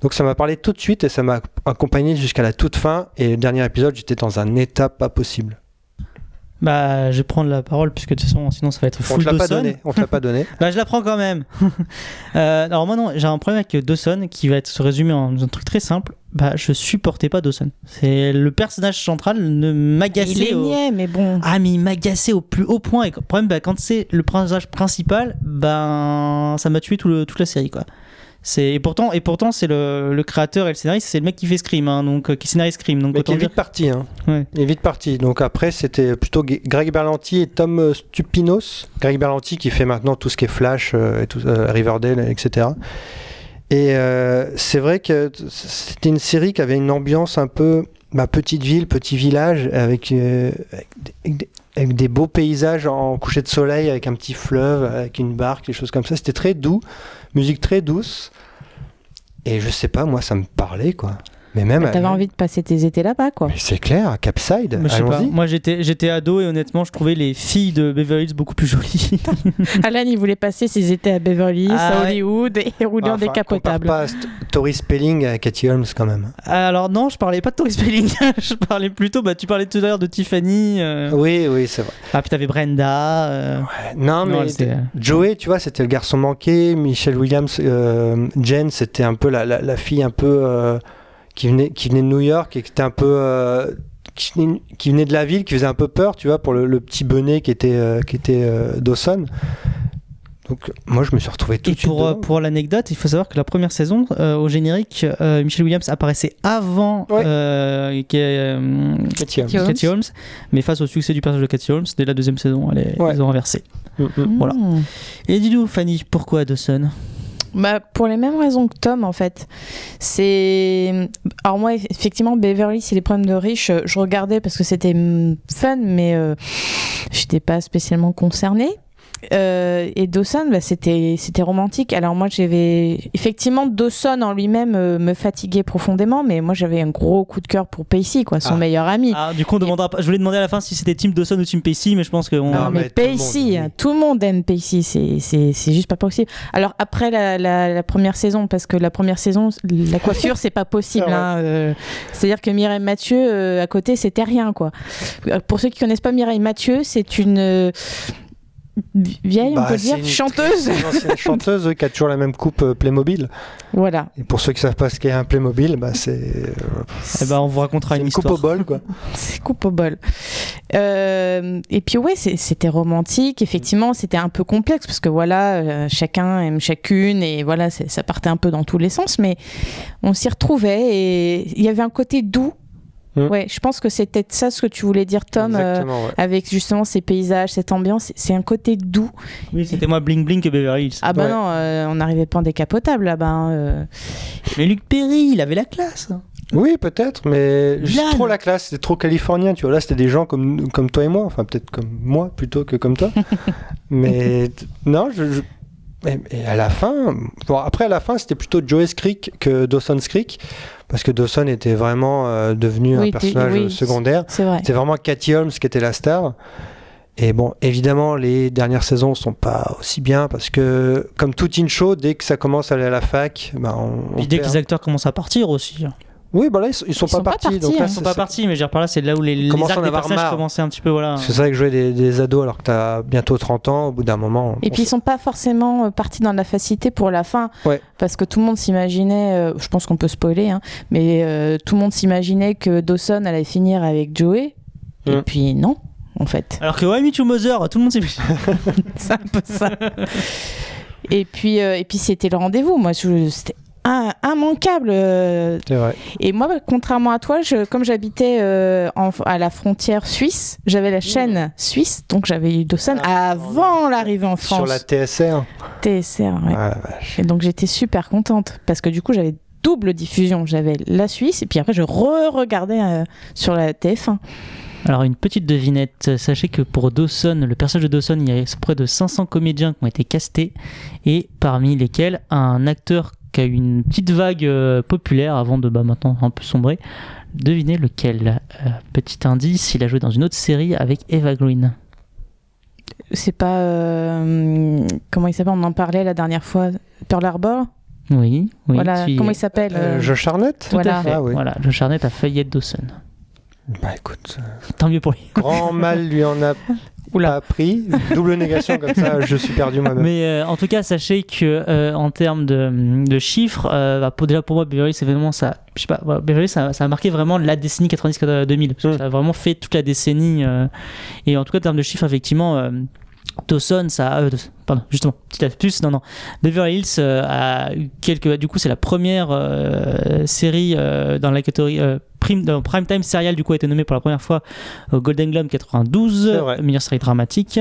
Donc ça m'a parlé tout de suite et ça m'a accompagné jusqu'à la toute fin. Et le dernier épisode, j'étais dans un état pas possible. Bah, je vais prendre la parole puisque de toute façon, sinon ça va être On full te l'a pas donné. On te l'a pas donné. Bah, je la prends quand même. Euh, alors, moi, non, j'ai un problème avec Dawson qui va être se résumer en un truc très simple. Bah, je supportais pas Dawson. C'est le personnage central ne Il m'agaçait. est au- niais, mais bon. Ah, mais il m'agaçait au plus haut point. Et le problème, bah, quand c'est le personnage principal, ben, ça m'a tué tout le, toute la série, quoi. C'est et pourtant et pourtant c'est le, le créateur et le scénariste, c'est le mec qui fait Scream, hein, donc euh, qui scénarise Scream, donc Mais qui est dire. vite parti. Hein. Ouais. Il est vite parti. Donc après, c'était plutôt Greg Berlanti et Tom euh, Stupinos. Greg Berlanti qui fait maintenant tout ce qui est Flash, euh, et tout, euh, Riverdale, etc. Et euh, c'est vrai que c'était une série qui avait une ambiance un peu bah, petite ville, petit village, avec, euh, avec, des, avec des- avec des beaux paysages en coucher de soleil, avec un petit fleuve, avec une barque, des choses comme ça. C'était très doux, musique très douce. Et je sais pas, moi, ça me parlait, quoi. Mais même. T'avais envie de passer tes étés là-bas, quoi. Mais c'est clair, Capside, Moi, j'étais j'étais ado et honnêtement je trouvais les filles de Beverly Hills beaucoup plus jolies. Alan, il voulait passer ses étés à Beverly Hills, Ah à ouais. Hollywood et rouler en Enfin, décapotable. compare pas Tori Spelling à Cathy Holmes quand même. Alors non, je parlais pas de Tori Spelling, je parlais plutôt bah tu parlais tout à l'heure de Tiffany. euh, Oui, oui, c'est vrai. Ah puis t'avais Brenda. euh, Non, non, mais Joey, tu vois, c'était le garçon manqué. Michelle Williams, euh, Jen, c'était un peu la, la, la fille un peu euh, qui, venait, qui venait de New York et qui était un peu. euh, qui, venait, qui venait de la ville, qui faisait un peu peur, tu vois, pour le, le petit bonnet qui était, euh, qui était euh, Dawson. Donc, moi, je me suis retrouvé tout Et de suite. pour, euh, pour l'anecdote, il faut savoir que la première saison, euh, au générique, euh, Michelle Williams apparaissait avant Ouais. Cathy Holmes. Cathy Holmes. Mais face au succès du personnage de Cathy Holmes, dès la deuxième saison, elle est- Ouais. ils ont renversé. Mm, mm. Voilà. Mmh. Et dis-nous, Fanny, pourquoi Dawson? Bah, pour les mêmes raisons que Tom, en fait. C'est. Alors, moi, effectivement, Beverly, c'est les problèmes de riches. Je regardais parce que c'était hum, fun, mais euh, j'étais pas spécialement concernée. Euh, et Dawson, bah, c'était c'était romantique. Alors moi, j'avais effectivement Dawson en lui-même euh, me fatiguait profondément, mais moi j'avais un gros coup de cœur pour Pacey, quoi, son Ah. meilleur ami. Ah, du coup, on demandera pas. Je voulais demander à la fin si c'était Team Dawson ou Team Pacey, mais je pense que. on- Non, Non, mais, mais tout le monde, oui. tout le monde aime Pacey, c'est- c'est c'est juste pas possible. Alors après la, la- la première saison, parce que la première saison, la coiffure, c'est pas possible. C'est vrai. hein, euh, C'est-à-dire que Mireille Mathieu, euh, à côté, c'était rien, quoi. Euh, Pour ceux qui connaissent pas Mireille Mathieu, c'est une euh, vieille, on Bah, peut c'est dire, une chanteuse. très ancienne chanteuse oui, qui a toujours la même coupe euh, Playmobil. Voilà. Et pour ceux qui savent pas ce qu'est un Playmobil, bah, c'est euh, Eh ben, on vous racontera une, une coupe histoire. au bol, quoi. C'est coupe au bol. Euh, et puis ouais, c'était romantique. Effectivement, c'était un peu complexe parce que voilà, euh, chacun aime chacune et voilà, ça partait un peu dans tous les sens, mais on s'y retrouvait et il y avait un côté doux. Mm. Ouais, je pense que c'était ça ce que tu voulais dire, Tom. euh, ouais. avec justement ces paysages, cette ambiance, c'est un côté doux. Oui, c'était moi Bling Bling que Beverly Hills. Ah bah Ouais. non, euh, on n'arrivait pas en décapotable là-bas. hein, euh. Mais Luc Perry, il avait la classe. Oui, peut-être, mais juste trop la classe, c'était trop californien, tu vois. Là, c'était des gens comme, comme toi et moi, enfin, peut-être comme moi plutôt que comme toi. mais non, je. je- Et, et à la fin, bon, après à la fin, c'était plutôt Joey's Creek que Dawson's Creek, parce que Dawson était vraiment euh, devenu Oui, un personnage oui, secondaire. C'est vrai. C'était vraiment Cathy Holmes qui était la star. Et bon, évidemment, les dernières saisons sont pas aussi bien parce que, comme tout teen show, dès que ça commence à aller à la fac, bah, on, on dès que les acteurs commencent à partir aussi. Oui, bah là, ils sont, ils sont Ils pas sont pas partis. partis, donc là, hein. Ils sont pas partis, mais je veux dire par là, c'est là où les, les commencent à arcs des personnages commençaient un petit peu. Voilà. C'est vrai que jouer des, des ados alors que t'as bientôt 30 ans, au bout d'un moment. Et puis ils sont pas forcément euh, partis dans la facilité pour la fin, Ouais. parce que tout le monde s'imaginait, euh, je pense qu'on peut spoiler, hein, mais euh, tout le monde s'imaginait que Dawson allait finir avec Joey, et Mm. puis non, en fait. Alors que Me to Mother, tout le monde s'est C'est un peu ça. et puis, euh, et puis c'était le rendez-vous. Moi, je- c'était immanquable. euh. C'est vrai. Et moi, contrairement à toi, je, comme j'habitais euh, en- à la frontière suisse, j'avais la chaîne suisse, donc j'avais eu Dawson Ah, avant l'arrivée en France. Sur la TSR. TSR, ouais. Ah. Et donc j'étais super contente parce que du coup j'avais double diffusion. J'avais la Suisse et puis après je re-regardais euh, sur la TF1. Alors une petite devinette, sachez que pour Dawson, le personnage de Dawson, il y a près de 500 comédiens qui ont été castés et parmi lesquels un acteur qui a eu une petite vague euh, populaire avant de bah, maintenant un peu sombrer. Devinez lequel Euh, Petit indice, il a joué dans une autre série avec Eva Green. C'est pas euh, comment il s'appelle On en parlait la dernière fois. Pearl Harbor? Oui, oui. voilà. tu Comment il s'appelle Josh Harnett Tout Voilà. à fait. Ah oui. Voilà, Joe Charnett a failli être Dawson. Bah écoute, Tant mieux pour lui. grand mal lui en a pas pris. Double négation comme ça, je suis perdu moi-même. Mais euh, en tout cas, sachez que euh, en termes de, de chiffres, euh, bah, pour, déjà pour moi, Beverly, c'est vraiment ça. Je sais pas, voilà, Beverly, ça, ça a marqué vraiment la décennie 90-2000. Parce que Mm. ça a vraiment fait toute la décennie. et en tout cas, en termes de chiffres, effectivement. Dawson, ça, euh, pardon, justement, petite astuce, non, non. Beverly Hills euh, a eu quelques, du coup, c'est la première euh, série dans la catégorie prime, dans prime time serial, du coup, a été nommée pour la première fois au Golden Globe 92, C'est vrai. meilleure série dramatique,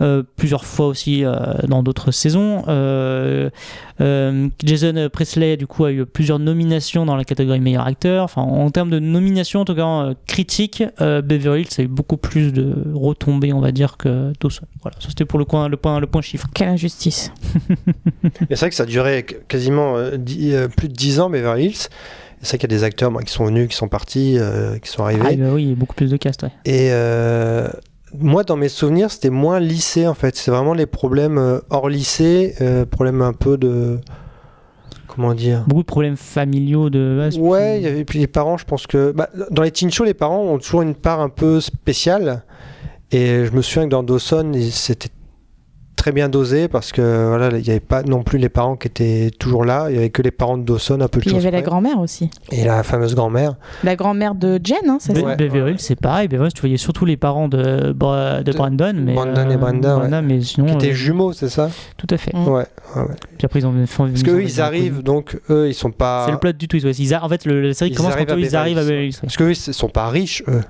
euh, plusieurs fois aussi euh, dans d'autres saisons. Euh, euh, Jason Presley, du coup, a eu plusieurs nominations dans la catégorie meilleur acteur. Enfin, en termes de nominations, en tout cas euh, critiques, euh, Beverly Hills a eu beaucoup plus de retombées, on va dire, que Dawson. Voilà, ça c'était pour le, coin, le, point, le point chiffre. Quelle injustice. Et c'est vrai que ça a duré qu- quasiment euh, dix- euh, plus de 10 ans, Beverly Hills. Et C'est vrai qu'il y a des acteurs moi, qui sont venus, qui sont partis, euh, qui sont arrivés. Ah, bah oui, il y a beaucoup plus de cast, ouais. Et euh, moi, dans mes souvenirs, c'était moins lycée en fait. C'est vraiment les problèmes euh, hors lycée, problèmes un peu de. Comment dire? Beaucoup de problèmes familiaux de. Ouais, avait puis les parents, je pense que bah, dans les teen shows, les parents ont toujours une part un peu spéciale. Et je me souviens que dans Dawson, c'était très bien dosé parce que voilà, il n'y avait pas non plus les parents qui étaient toujours là. Il y avait que les parents de Dawson, un peu de Puis il y avait la grand-mère aussi. Et la fameuse grand-mère. La grand-mère de Jen, hein, c'est ça Ouais, Beverly c'est pareil. Beverly tu voyais surtout les parents de, Bra- de Brandon. Mais, Brandon et euh, Brenda, ouais. mais sinon. Qui étaient euh, jumeaux, c'est ça tout à fait. Mm. Ouais. Puis après, ils ont fait. Parce qu'eux, ils arrivent, donc eux, ils sont pas. C'est le plot du twist. Ouais. Ils a- En fait, le- la série Ils commence arrivent quand ils arrivent à Beverly. Parce qu'eux, ils sont pas riches, eux.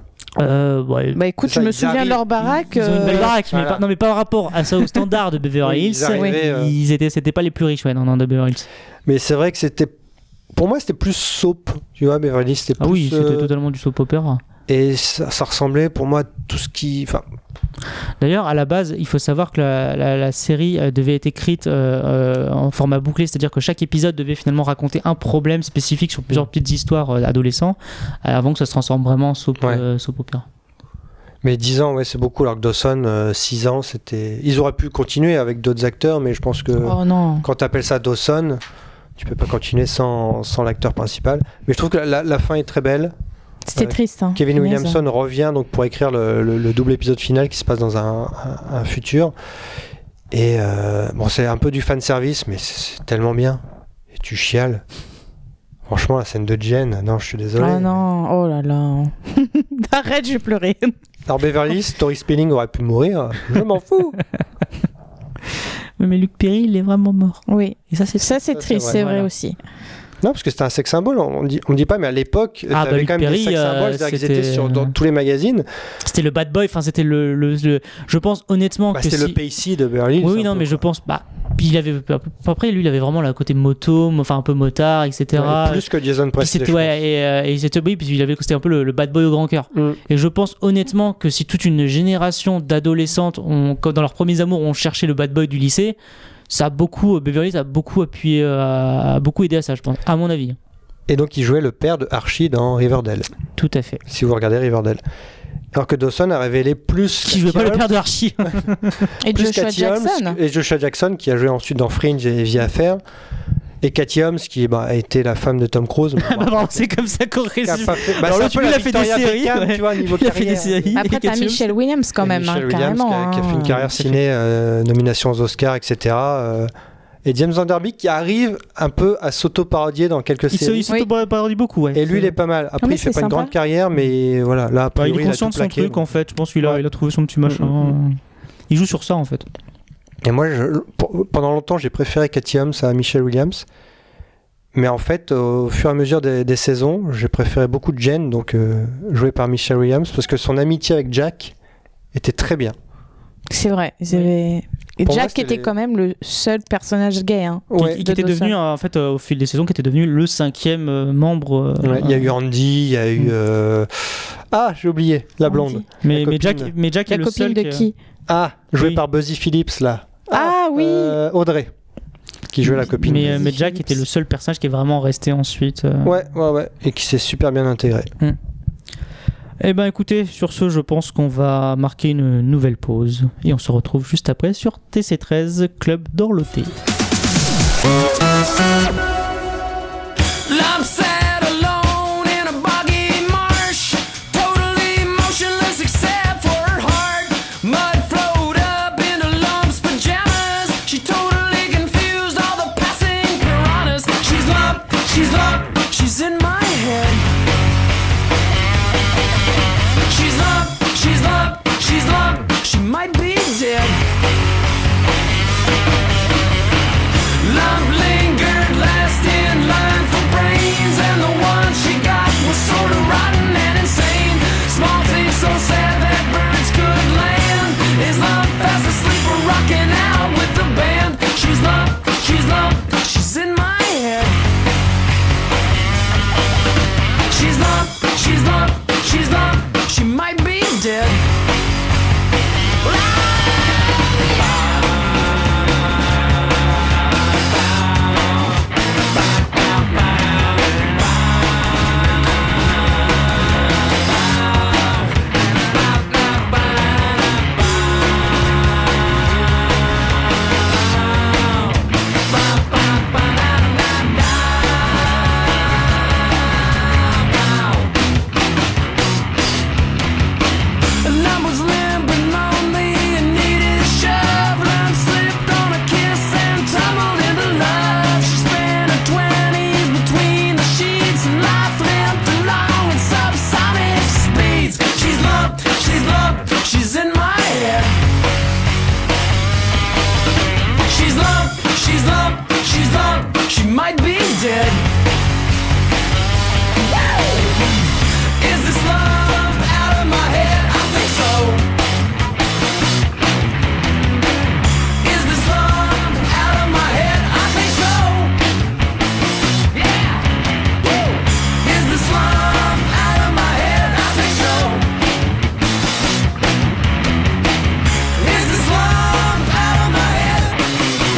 Euh, ouais. Bah écoute, je me ils souviens de leur baraque. Ils ont une belle euh, baraque, mais, voilà. pas, non, mais pas par rapport à ça au standard de Beverly Oui, Hills. ils arrivaient, euh, Ils étaient, c'était pas les plus riches, ouais, non, non, de Beverly Hills. Mais c'est vrai que c'était. Pour moi, c'était plus soap. Tu vois, Beverly Hills, c'était Ah plus. oui, c'était euh, totalement du soap opera. Et ça, ça ressemblait pour moi à tout ce qui. Enfin, D'ailleurs, à la base, il faut savoir que la, la- la série euh, devait être écrite euh, euh, en format bouclé, c'est-à-dire que chaque épisode devait finalement raconter un problème spécifique sur plusieurs petites histoires euh, adolescents, euh, avant que ça se transforme vraiment en soap, Ouais. euh, soap opera. mais 10 ans, ouais, c'est beaucoup. Alors que Dawson, 6 ans, c'était. Ils auraient pu continuer avec d'autres acteurs, mais je pense que Oh non. quand tu appelles ça Dawson, tu peux pas continuer sans, sans l'acteur principal. Mais je trouve que la, la fin est très belle. C'était Euh, triste. Hein. Kevin. Williamson revient donc pour écrire le, le- le double épisode final qui se passe dans un, un- un futur. Et euh, bon, c'est un peu du fan service, mais c'est tellement bien. Et tu chiales. Franchement, la scène de Jen, non, je suis désolé. Oh non, oh là là. Arrête, je vais pleurer. Alors Beverly Tori Spelling aurait pu mourir. Je m'en fous. Mais Luc Perry, il est vraiment mort. Oui, Et ça, c'est ça c'est c'est triste, vrai. c'est vrai Voilà. aussi. Non, parce que c'était un sex symbole. On dit, on dit pas, mais à l'époque, Ah, t'avais bah, quand même Perry, des sex euh, symboles. c'est-à-dire qu'ils c'était- étaient sur, dans tous les magazines. C'était le bad boy, enfin, c'était le, le, le- Je pense honnêtement Bah, que. c'était si- le Pacey de Hills. Oui, non, peu, mais je pense. Bah, puis il avait. Après, lui, il avait vraiment le côté moto, enfin un peu motard, etc. Ouais, plus que Jason Presley. ouais, et, euh, et c'était oui, puis il avait c'était un peu le, le bad boy au grand cœur. Mm. Et je pense honnêtement que si toute une génération d'adolescentes dans leurs premiers amours ont cherché le bad boy du lycée, ça a beaucoup Beverly Hills a beaucoup appuyé euh, a beaucoup aidé à ça, je pense, à mon avis. Et donc, il jouait le père de Archie dans Riverdale. Tout à fait. Si vous regardez Riverdale. Alors que Dawson a révélé plus. Qui jouait pas le père de Archie Et plus Joshua Cathy Holmes Jackson. et Joshua Jackson qui a joué ensuite dans Fringe et Vie à faire et Cathy Holmes qui bah, a été la femme de Tom Cruise Bah, bon, c'est comme ça qu'on résume. pas fait- bah, Alors la il a fait des séries, ouais. tu vois niveau Il a fait des séries. Après, t'as. Michelle Williams quand même, Michelle hein, Williams carrément. qui a, qui a fait une hein. carrière ciné euh, nomination aux Oscars etc euh, et James Van Der Beek qui arrive un peu à s'auto-parodier dans quelques Il se séries il s'auto-parodie beaucoup, ouais. et lui il est pas mal après mais il fait pas une grande carrière mais voilà là Bah, il est conscient a de son truc en fait. Je pense qu'il a, Ouais. il a trouvé son petit machin. Mm, Il joue sur ça en fait. Et moi, je- pour- pendant longtemps, j'ai préféré Cathy Holmes à Michelle Williams. Mais en fait, au fur et à mesure des, des saisons, j'ai préféré beaucoup de Jen, donc euh, jouée par Michelle Williams, parce que son amitié avec Jack était très bien. C'est vrai. ils avaient- Et Pour Jack était les- quand même le seul personnage gay. Hein. Qui, Ouais, qui de était Dawson. devenu en fait euh, au fil des saisons, qui était devenu le cinquième euh, membre. euh, ouais, il y a eu Andy, il y a eu. Mm. euh, Ah, j'ai oublié, la blonde. Mais, la mais Jack, mais Jack est La le copine seul de qui- qui? Ah, jouée Oui. par Buzzy Phillips, là. Ah, oui euh, Audrey, qui jouait la copine. Mais, euh, mais Jack était le seul personnage qui est vraiment resté ensuite. euh. Ouais, ouais, ouais, et qui s'est super bien intégré. Eh ben écoutez, sur ce, je pense qu'on va marquer une nouvelle pause et on se retrouve juste après sur TC13 Club d'Orloté.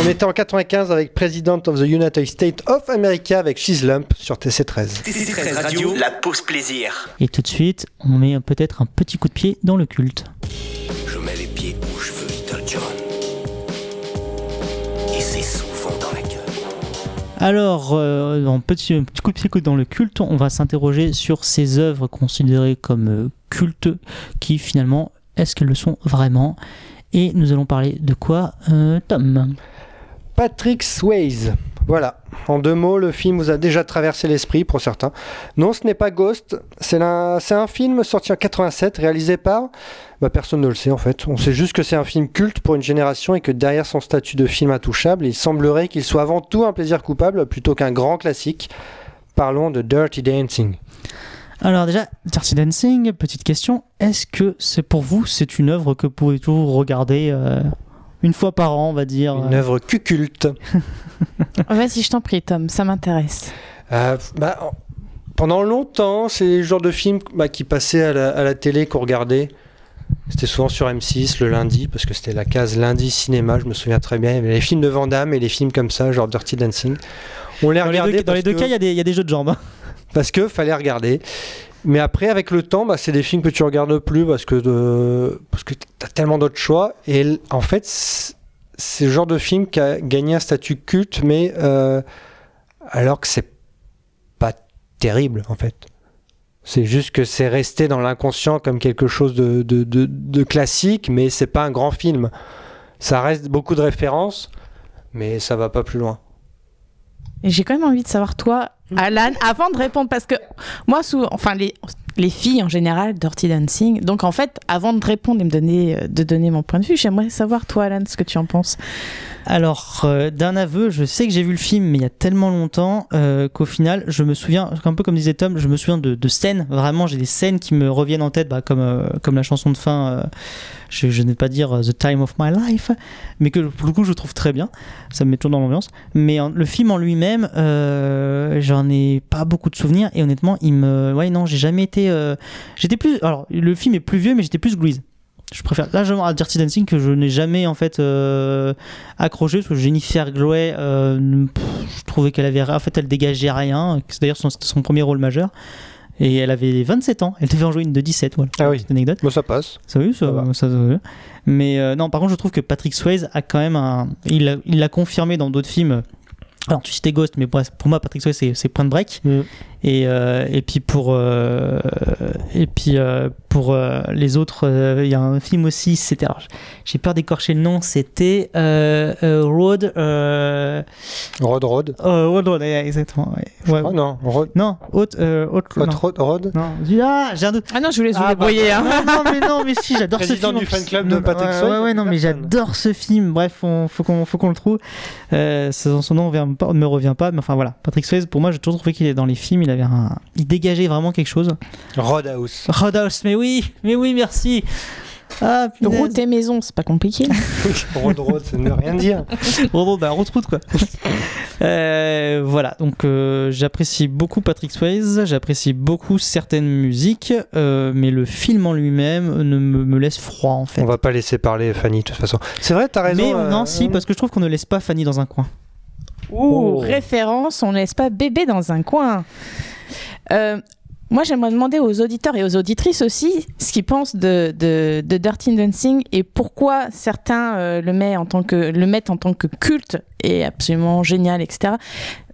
On était en 95 avec President of the United States of America avec She's Lump sur TC13. TC13 Radio, la pause plaisir. Et tout de suite, on met peut-être un petit coup de pied dans le culte. Je mets les pieds où je veux, Little John. Et c'est souvent dans la gueule. Alors, euh, en petit, un petit coup de pied dans le culte, on va s'interroger sur ces œuvres considérées comme euh, cultes, qui finalement, est-ce qu'elles le sont vraiment? Et nous allons parler de quoi, euh, Tom? Patrick Swayze. Voilà. En deux mots, le film vous a déjà traversé l'esprit pour certains. Non, ce n'est pas Ghost. C'est un, film sorti en 87, réalisé par. Bah, personne ne le sait en fait. On sait juste que c'est un film culte pour une génération et que derrière son statut de film intouchable, il semblerait qu'il soit avant tout un plaisir coupable plutôt qu'un grand classique. Parlons de Dirty Dancing. Alors déjà, Dirty Dancing, petite question, est-ce que c'est pour vous, c'est une œuvre que vous pouvez toujours regarder euh, une fois par an, on va dire Une euh, œuvre cuculte. Vas-y, je t'en prie, Tom, ça m'intéresse. Euh, bah, en- pendant longtemps, c'est le genre de film bah, qui passait à la, à la télé qu'on regardait. C'était souvent sur M6 le lundi, parce que c'était la case lundi cinéma, je me souviens très bien. Il y avait les films de Van Damme et les films comme ça, genre Dirty Dancing. On les Dans les regardait deux, dans les deux que- cas, il y, a des- il y a des jeux de jambes. hein. parce que fallait regarder. Mais après, avec le temps, bah, c'est des films que tu regardes plus parce que de... parce que t'as tellement d'autres choix. Et en fait, c'est le genre de film qui a gagné un statut culte, mais euh, alors que c'est pas terrible en fait. C'est juste que c'est resté dans l'inconscient comme quelque chose de, de, de- classique, mais c'est pas un grand film. Ça reste beaucoup de références, mais ça va pas plus loin. J'ai quand même envie de savoir, toi, Alan, avant de répondre, parce que moi, souvent, enfin, les, les filles en général, Dirty Dancing. Donc, en fait, avant de répondre et me donner, euh, de donner mon point de vue, j'aimerais savoir, toi, Alan, ce que tu en penses. Alors, euh, d'un aveu, je sais que j'ai vu le film, mais il y a tellement longtemps euh, qu'au final, je me souviens, un peu comme disait Tom, je me souviens de, de scènes. Vraiment, j'ai des scènes qui me reviennent en tête, bah, comme, euh, comme la chanson de fin. euh, je, je ne vais pas dire euh, The Time of My Life, mais que pour le coup, je trouve très bien. Ça me met dans l'ambiance. Mais le film en lui-même, euh, j'en ai pas beaucoup de souvenirs. Et honnêtement, il me. Ouais, non, j'ai jamais été. J'étais plus. Alors, le film est plus vieux, mais j'étais plus Grease. Je préfère largement à Dirty Dancing que je n'ai jamais en fait euh, accroché parce que Jennifer Grey, euh, pff, je trouvais qu'elle avait en fait elle dégageait rien. C'est d'ailleurs son, premier rôle majeur et elle avait 27 ans. Elle devait en jouer une de 17. Voilà. Ah oui. Petite anecdote. Bon, ça passe. Ça oui, ça, Ça ça- ça. Mais euh, non, par contre, je trouve que Patrick Swayze a quand même un. Il l'a confirmé dans d'autres films. Alors, tu citais Ghost, mais pour, pour moi, Patrick Swayze, c'est- c'est Point Break. Mm. Et, euh, et puis pour, euh, et puis, euh, pour euh, les autres, euh, il y a un film aussi. C'était. J'ai peur d'écorcher le nom. C'était euh, euh, Road. Euh, Rod Rod. euh, Road, Road, ouais, exactement. ouais. Ouais. Oh non, Rod. Non, Haute. Euh, haute non. Rod. Rod. Non, ah, j'ai un doute. Ah non, je voulais vous Ah, bah, débrouiller. hein. non, non, mais non, mais si, j'adore ce film. du fan club de Patrick ouais, Swayze, Ouais, ouais, non, mais j'adore ce film. Bref, on, faut qu'on faut qu'on le trouve. Euh, son son nom ne me, revient pas, mais enfin voilà. Patrick Swayze, pour moi, j'ai toujours trouvé qu'il est dans les films, il avait un, il dégageait vraiment quelque chose. Roadhouse. Roadhouse, mais oui, mais oui, merci. Ah, punaise. Route et maison, c'est pas compliqué. Rod Rod, ça ne veut rien dire. Bon, bon, bah, route, route, quoi. Euh, voilà, donc euh, j'apprécie beaucoup Patrick Swayze, j'apprécie beaucoup certaines musiques, euh, mais le film en lui-même ne me, me laisse froid en fait. On va pas laisser parler Fanny de toute façon. C'est vrai, t'as raison. mais euh, non, si, parce que je trouve qu'on ne laisse pas Fanny dans un coin. Ouh, Oh. référence, on laisse pas bébé dans un coin. Euh, moi, j'aimerais demander aux auditeurs et aux auditrices aussi ce qu'ils pensent de, de, de Dirty Dancing et pourquoi certains euh, le, mettent en tant que, le mettent en tant que culte et absolument génial, etc.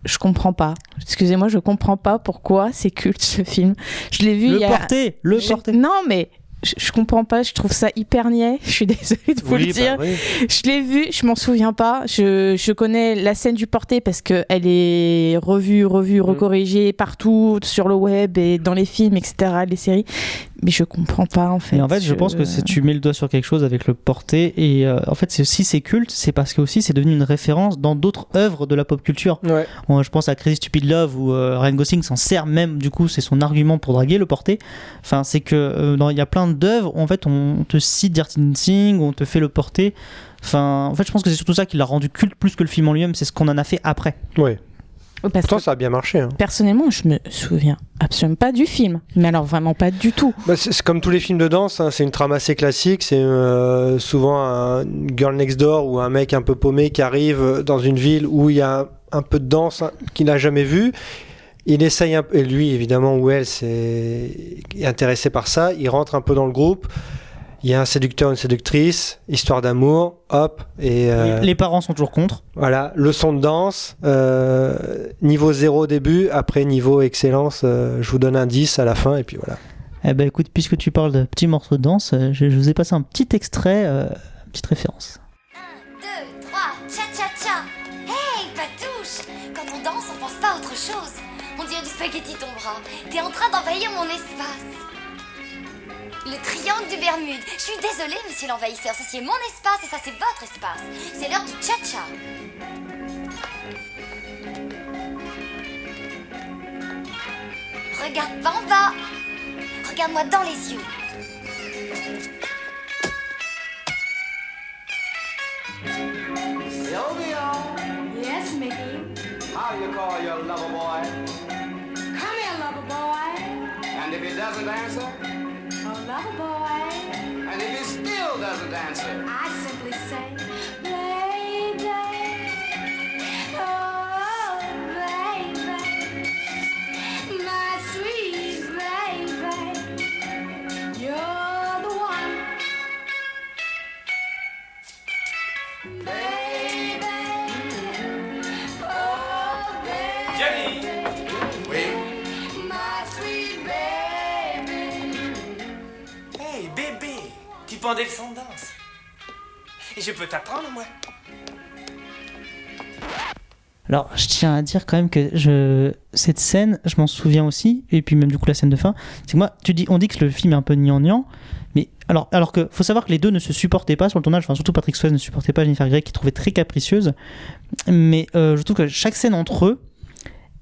Je comprends pas. Excusez-moi, je comprends pas pourquoi c'est culte ce film. Je l'ai vu Le il y a. porter, le porter. Non, mais je, je comprends pas. Je trouve ça hyper niais. Je suis désolée de vous oui, le bah dire. oui. Je l'ai vu, je m'en souviens pas. Je, je connais la scène du porté parce que elle est revue, revue, Mm. recorrigée partout sur le web et dans les films, etc., les séries. Mais je comprends pas en fait. Mais en fait, je pense que si tu mets le doigt sur quelque chose avec le porté, et euh, en fait, si c'est culte, c'est parce que aussi c'est devenu une référence dans d'autres œuvres de la pop culture. Ouais. Bon, je pense à Crazy Stupid Love où euh, Ryan Gosling s'en sert même, du coup, c'est son argument pour draguer le porté. Enfin, c'est que euh, dans- il y a plein d'œuvres où en fait on te cite Dirty Dancing, où on te fait le porté. Enfin, en fait, je pense que c'est surtout ça qui l'a rendu culte plus que le film en lui-même, c'est ce qu'on en a fait après. Ouais. Parce Pourtant, que ça a bien marché. hein. personnellement, je me souviens absolument pas du film. Mais alors vraiment pas du tout. Bah, c'est comme tous les films de danse, hein, c'est une trame assez classique. C'est euh, souvent un girl next door ou un mec un peu paumé qui arrive dans une ville où il y a un peu de danse hein, qu'il n'a jamais vu. Il essaye un peu, et lui évidemment, ou elle, c'est est intéressé par ça. Il rentre un peu dans le groupe. Il y a un séducteur, une séductrice, histoire d'amour, hop, et euh, Les parents sont toujours contre. voilà, leçon de danse, euh, niveau zéro au début, après niveau excellence, euh, je vous donne un 10 à la fin, et puis voilà. Eh ben écoute, puisque tu parles de petits morceaux de danse, euh, je, je vous ai passé un petit extrait, euh, une petite référence. 2, 3, cha cha cha. Hey, Patouche Quand on danse, on pense pas à autre chose. On dirait du spaghetti ton bras. T'es en train d'envahir mon espace. Le triangle du Bermude. Je suis désolée, monsieur l'envahisseur. Ceci est mon espace et ça, c'est votre espace. C'est l'heure du cha-cha. Regarde pas en bas. Regarde-moi dans les yeux. Yes, Mickey. How you call your lover boy? Come here, lover boy. And if he doesn't answer? Oh, lover boy. And if he still doesn't answer? I simply say, Et je peux t'apprendre, moi. Alors, je tiens à dire quand même que cette scène, je m'en souviens aussi, et puis même du coup la scène de fin, c'est que moi, tu dis, on dit que le film est un peu gnangnan, mais alors, alors que faut savoir que les deux ne se supportaient pas sur le tournage, enfin surtout Patrick Swayze ne supportait pas Jennifer Grey, qui trouvait très capricieuse, mais euh, je trouve que chaque scène entre eux,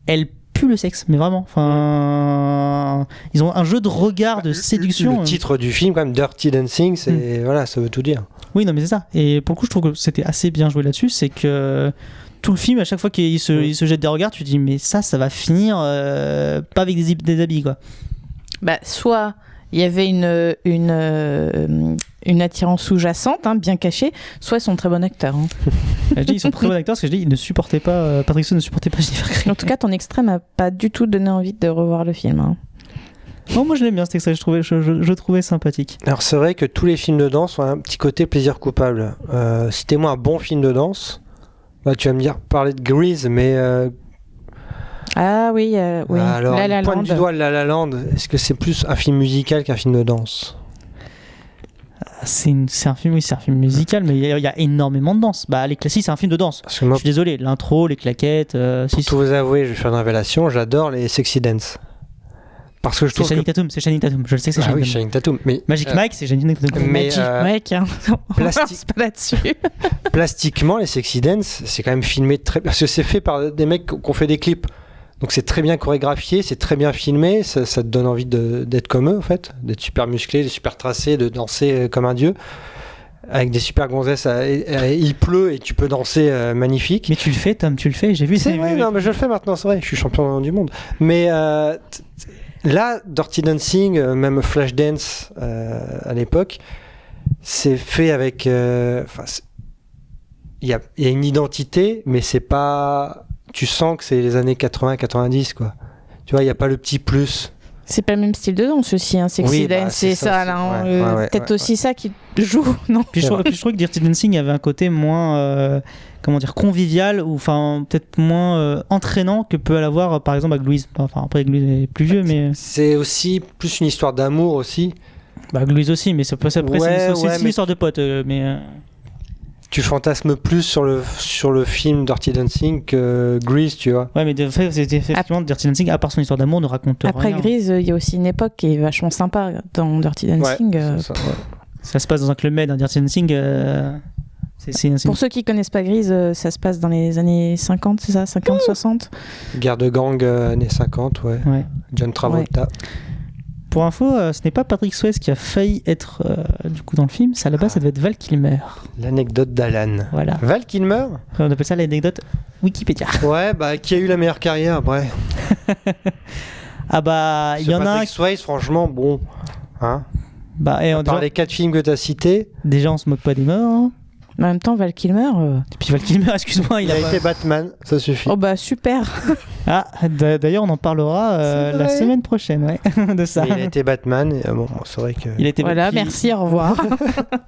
elle pue le sexe, mais vraiment, enfin, ils ont un jeu de regard, de séduction. Le euh. titre du film, quand même, Dirty Dancing, c'est voilà, ça veut tout dire. Oui, non, mais c'est ça. Et pour le coup, je trouve que c'était assez bien joué là-dessus. C'est que tout le film, à chaque fois qu'il se, il se jette des regards, tu te dis, mais ça, ça va finir euh, pas avec des, des habits, quoi. Bah, soit il y avait une, une, euh, une attirance sous-jacente, hein, bien cachée, soit ils sont très bons acteurs. hein. Je dis, ils sont très bons acteurs parce que je dis, ils ne supportaient pas, euh, Patrick Swayze ne supportait pas Jennifer Grey. En tout cas, ton extrait m'a pas du tout donné envie de revoir le film. hein. Non, moi je l'aime bien cet extrait, je trouvais, je, je- je le trouvais sympathique. Alors c'est vrai que tous les films de danse ont un petit côté plaisir coupable. Euh, Citez-moi un bon film de danse. Bah, tu vas me dire parler de Grease, mais euh, Ah oui, euh, oui. alors La La pointe du doigt La La Land. Est-ce que c'est plus un film musical qu'un film de danse? C'est une- c'est un film, oui, c'est un film musical, mais il y, a- il y a énormément de danse. Bah, les classiques, c'est un film de danse. Parce que moi, Je suis désolé, l'intro, les claquettes, euh, si, pour si. tout vous avouer, je vais faire une révélation. J'adore les sexy dance. Parce que je c'est trouve Channing que Tatum, c'est Channing Tatum, je le sais que c'est ah Channing oui, Tatum. Channing Tatum. Mais Magic euh, Mike, c'est Channing Tatum. mais, Magic euh, Mike, hein. Avance pas là-dessus. plastiquement, les sexy dance, c'est quand même filmé très parce que c'est fait par des mecs qui ont fait des clips. Donc c'est très bien chorégraphié, c'est très bien filmé, ça, ça te donne envie de- d'être comme eux en fait, d'être super musclé, super tracé, de danser euh, comme un dieu. avec des super gonzesses. il pleut et tu peux danser euh, magnifique. Mais tu le fais, Tom, tu le fais, j'ai vu. Vrai, non, mais je le fais maintenant, c'est vrai, je suis champion du monde. Mais euh, là, Dirty Dancing, euh, même Flashdance euh, à l'époque, c'est fait avec. euh, enfin, il y y a une identité, mais c'est pas. Tu sens que c'est les années 80-90, quoi. Tu vois, il n'y a pas le petit plus. C'est pas le même style de danse aussi, hein, Sexy Oui, bah, Dance, c'est c'est ça ça, aussi. là. hein, Ouais, euh, ouais, ouais, Peut-être ouais, aussi ça qui joue, non Puis je, trouve, puis je trouve que Dirty Dancing avait un côté moins, euh, comment dire, convivial ou enfin peut-être moins euh, entraînant que peut l'avoir par exemple avec Louise. Enfin après Louise est plus vieux, mais C'est aussi plus une histoire d'amour aussi. bah, Louise aussi, mais ça peut c'est ouais, une histoire de potes, mais euh, Tu fantasmes plus sur le, sur le film Dirty Dancing que Grease, tu vois. ouais, mais de fait, c'était effectivement Dirty Dancing à part son histoire d'amour ne raconte Après rien. Grise, il y a aussi une époque qui est vachement sympa dans Dirty Dancing. Ouais, euh, ça, ouais. Ça se passe dans un club med, un Dirty Dancing. euh, Pour ceux qui connaissent pas Grise, euh, ça se passe dans les années 50, c'est ça 50, 60 Guerre de gang euh, années 50, ouais. Ouais. John Travolta. Pour info, euh, ce n'est pas Patrick Swayze qui a failli être euh, du coup dans le film. Ça à la base, ça devait être Val Kilmer. L'anecdote d'Alan. Voilà. Val Kilmer On appelle ça l'anecdote Wikipédia. Ouais, bah qui a eu la meilleure carrière après Ah bah, il y en a. Patrick Swayze, franchement, bon. Hein Bah, et on Par déjà, les quatre films que t'as cités, déjà, on se moque pas des morts. hein. En même temps, Val Kilmer. euh, Et puis Val Kilmer, excuse-moi, il il a. a pas- été Batman, ça suffit. Oh bah super Ah, d- d'ailleurs, on en parlera euh, C'est la vrai. semaine prochaine, ouais, de ça. Mais il a été Batman, et euh, bon, c'est vrai que. Il a été- Voilà, puis- merci, au revoir.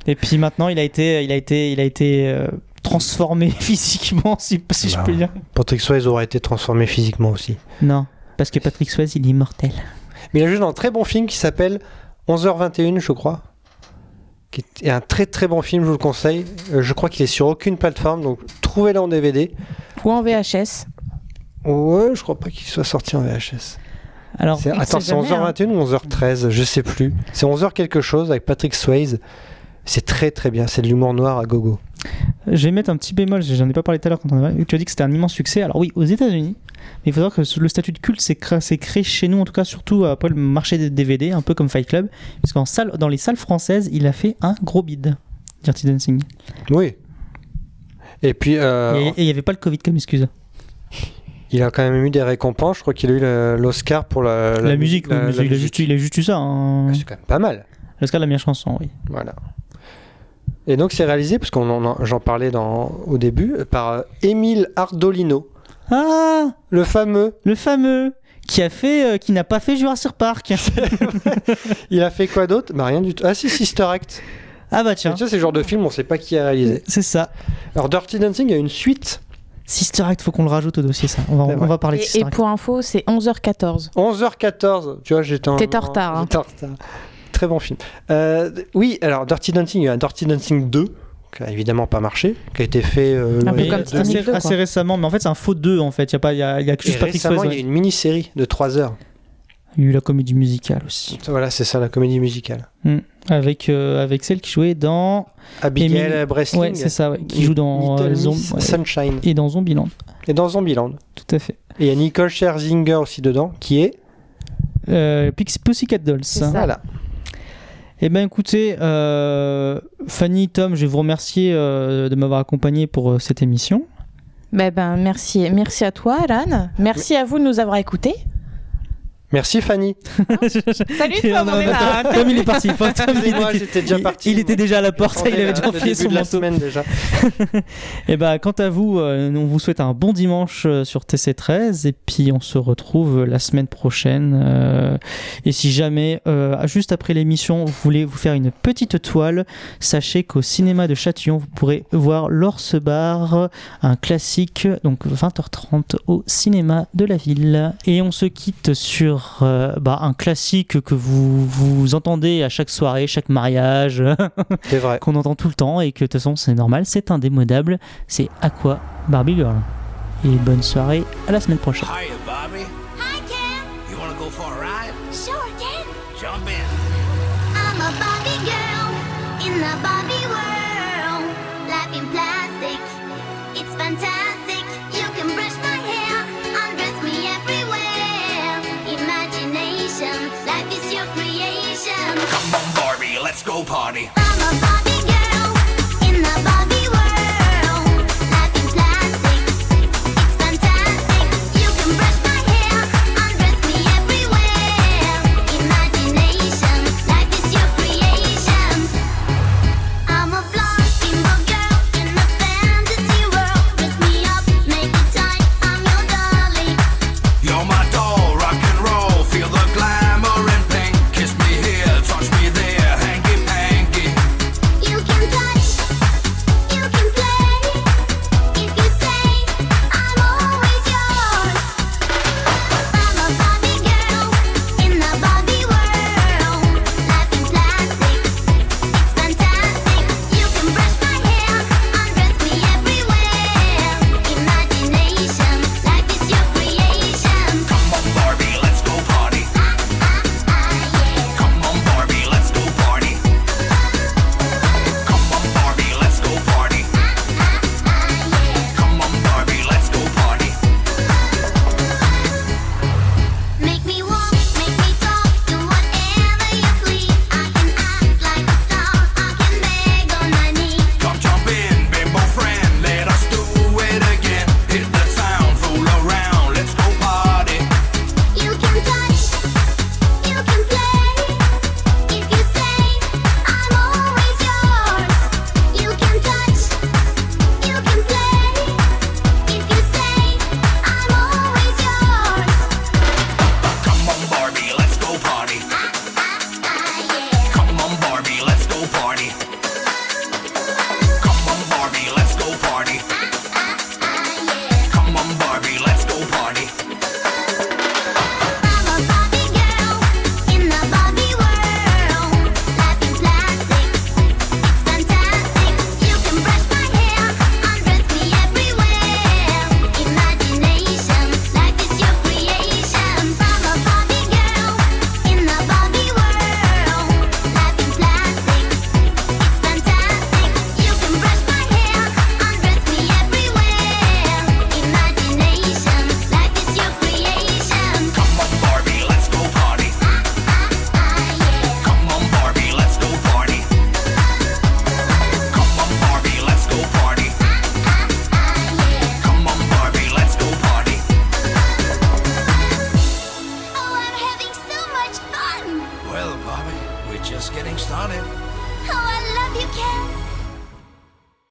Et puis maintenant, il a été, il a été, il a été euh, transformé physiquement, si, si je Bah, peux dire. Patrick Swayze aurait été transformé physiquement aussi. Non, parce que Patrick Swayze, il est immortel. Mais il a joué dans un très bon film qui s'appelle 11h21, je crois. Qui est un très très bon film, je vous le conseille. Euh, je crois qu'il est sur aucune plateforme, donc trouvez-le en DVD. Ou en VHS. Ouais, je crois pas qu'il soit sorti en VHS. Alors, C'est- Attends, c'est jamais, 11h21 ou 11h13 Je sais plus. C'est 11h quelque chose avec Patrick Swayze. C'est très très bien. C'est de l'humour noir à gogo. Je vais mettre un petit bémol, j'en ai pas parlé tout à l'heure quand on a... tu as dit que c'était un immense succès. Alors oui, aux États-Unis, mais il faut savoir que le statut de culte s'est créé, chez nous, en tout cas surtout après le marché des DVD, un peu comme Fight Club, parce qu'en salle, dans les salles françaises, il a fait un gros bid. Dirty Dancing. Oui. Et puis, euh, Et il n'y avait pas le Covid comme excuse. il a quand même eu des récompenses. Je crois qu'il a eu l'Oscar pour la, La, musique, oui, la- mais la il, a musique. juste, il a juste eu ça. Hein. C'est quand même pas mal. L'Oscar de la meilleure chanson, oui. Voilà. Et donc c'est réalisé, parce qu'on en- j'en parlais dans, au début, par euh, Émile Ardolino, Ah le fameux. Le fameux qui a fait, euh, qui n'a pas fait Jurassic Park. Il a fait quoi d'autre? Bah rien du tout. Ah si, Sister Act. ah bah tiens, Tu sais, c'est le genre de film, on sait pas qui a réalisé. c'est ça. Alors Dirty Dancing a une suite. Sister Act, faut qu'on le rajoute au dossier, ça. On va, on parler de Et, Sister et Act. pour info, c'est 11h14. 11h14. Tu vois, j'étais en. T'étais en retard, hein. J'étais en retard. Très bon film. Euh, oui, alors Dirty Dancing, il y a un Dirty Dancing 2, qui a évidemment pas marché, qui a été fait. euh, Un peu Mais il y a comme Titanic assez, 2, quoi. assez récemment, mais en fait c'est un faux 2 en fait. Il y a pas, il y a, y a juste Patrick récemment, il y a une mini-série de 3 heures. Il y a eu la comédie musicale aussi, Voilà, c'est ça, la comédie musicale. avec euh, avec celle qui jouait dans. Abigail Emily- Breslin. Ouais, c'est ça, ouais, qui joue dans euh, Sunshine. et dans Zombieland. Et dans Zombieland. Tout à fait. Et il y a Nicole Scherzinger aussi dedans, qui est. Euh, Pussycat Dolls. Voilà. Eh ben écoutez, euh, Fanny, Tom, je vais vous remercier euh, de m'avoir accompagné pour euh, cette émission. Ben, ben, merci, merci à toi, Alan. Merci à vous de nous avoir écoutés. Merci Fanny. Salut, Tom, on est là. Tom, il est parti. Tom, il, Excusez-moi, était, j'étais déjà parti. il était déjà à la porte, il avait déjà enfilé son de la manteau. semaine déjà. Et ben, quant à vous, euh, on vous souhaite un bon dimanche euh, sur TC13 et puis on se retrouve la semaine prochaine. euh, et si jamais, euh, juste après l'émission, vous voulez vous faire une petite toile, sachez qu'au cinéma de Châtillon, vous pourrez voir L'Orse Bar, un classique, donc 20h30 au cinéma de la ville. Et on se quitte sur euh, bah, un classique que vous, vous entendez à chaque soirée, chaque mariage C'est vrai. qu'on entend tout le temps et que de toute façon c'est normal, c'est indémodable, c'est Aqua Barbie Girl. Et bonne soirée, à la semaine prochaine. Hiya. Party. Oh,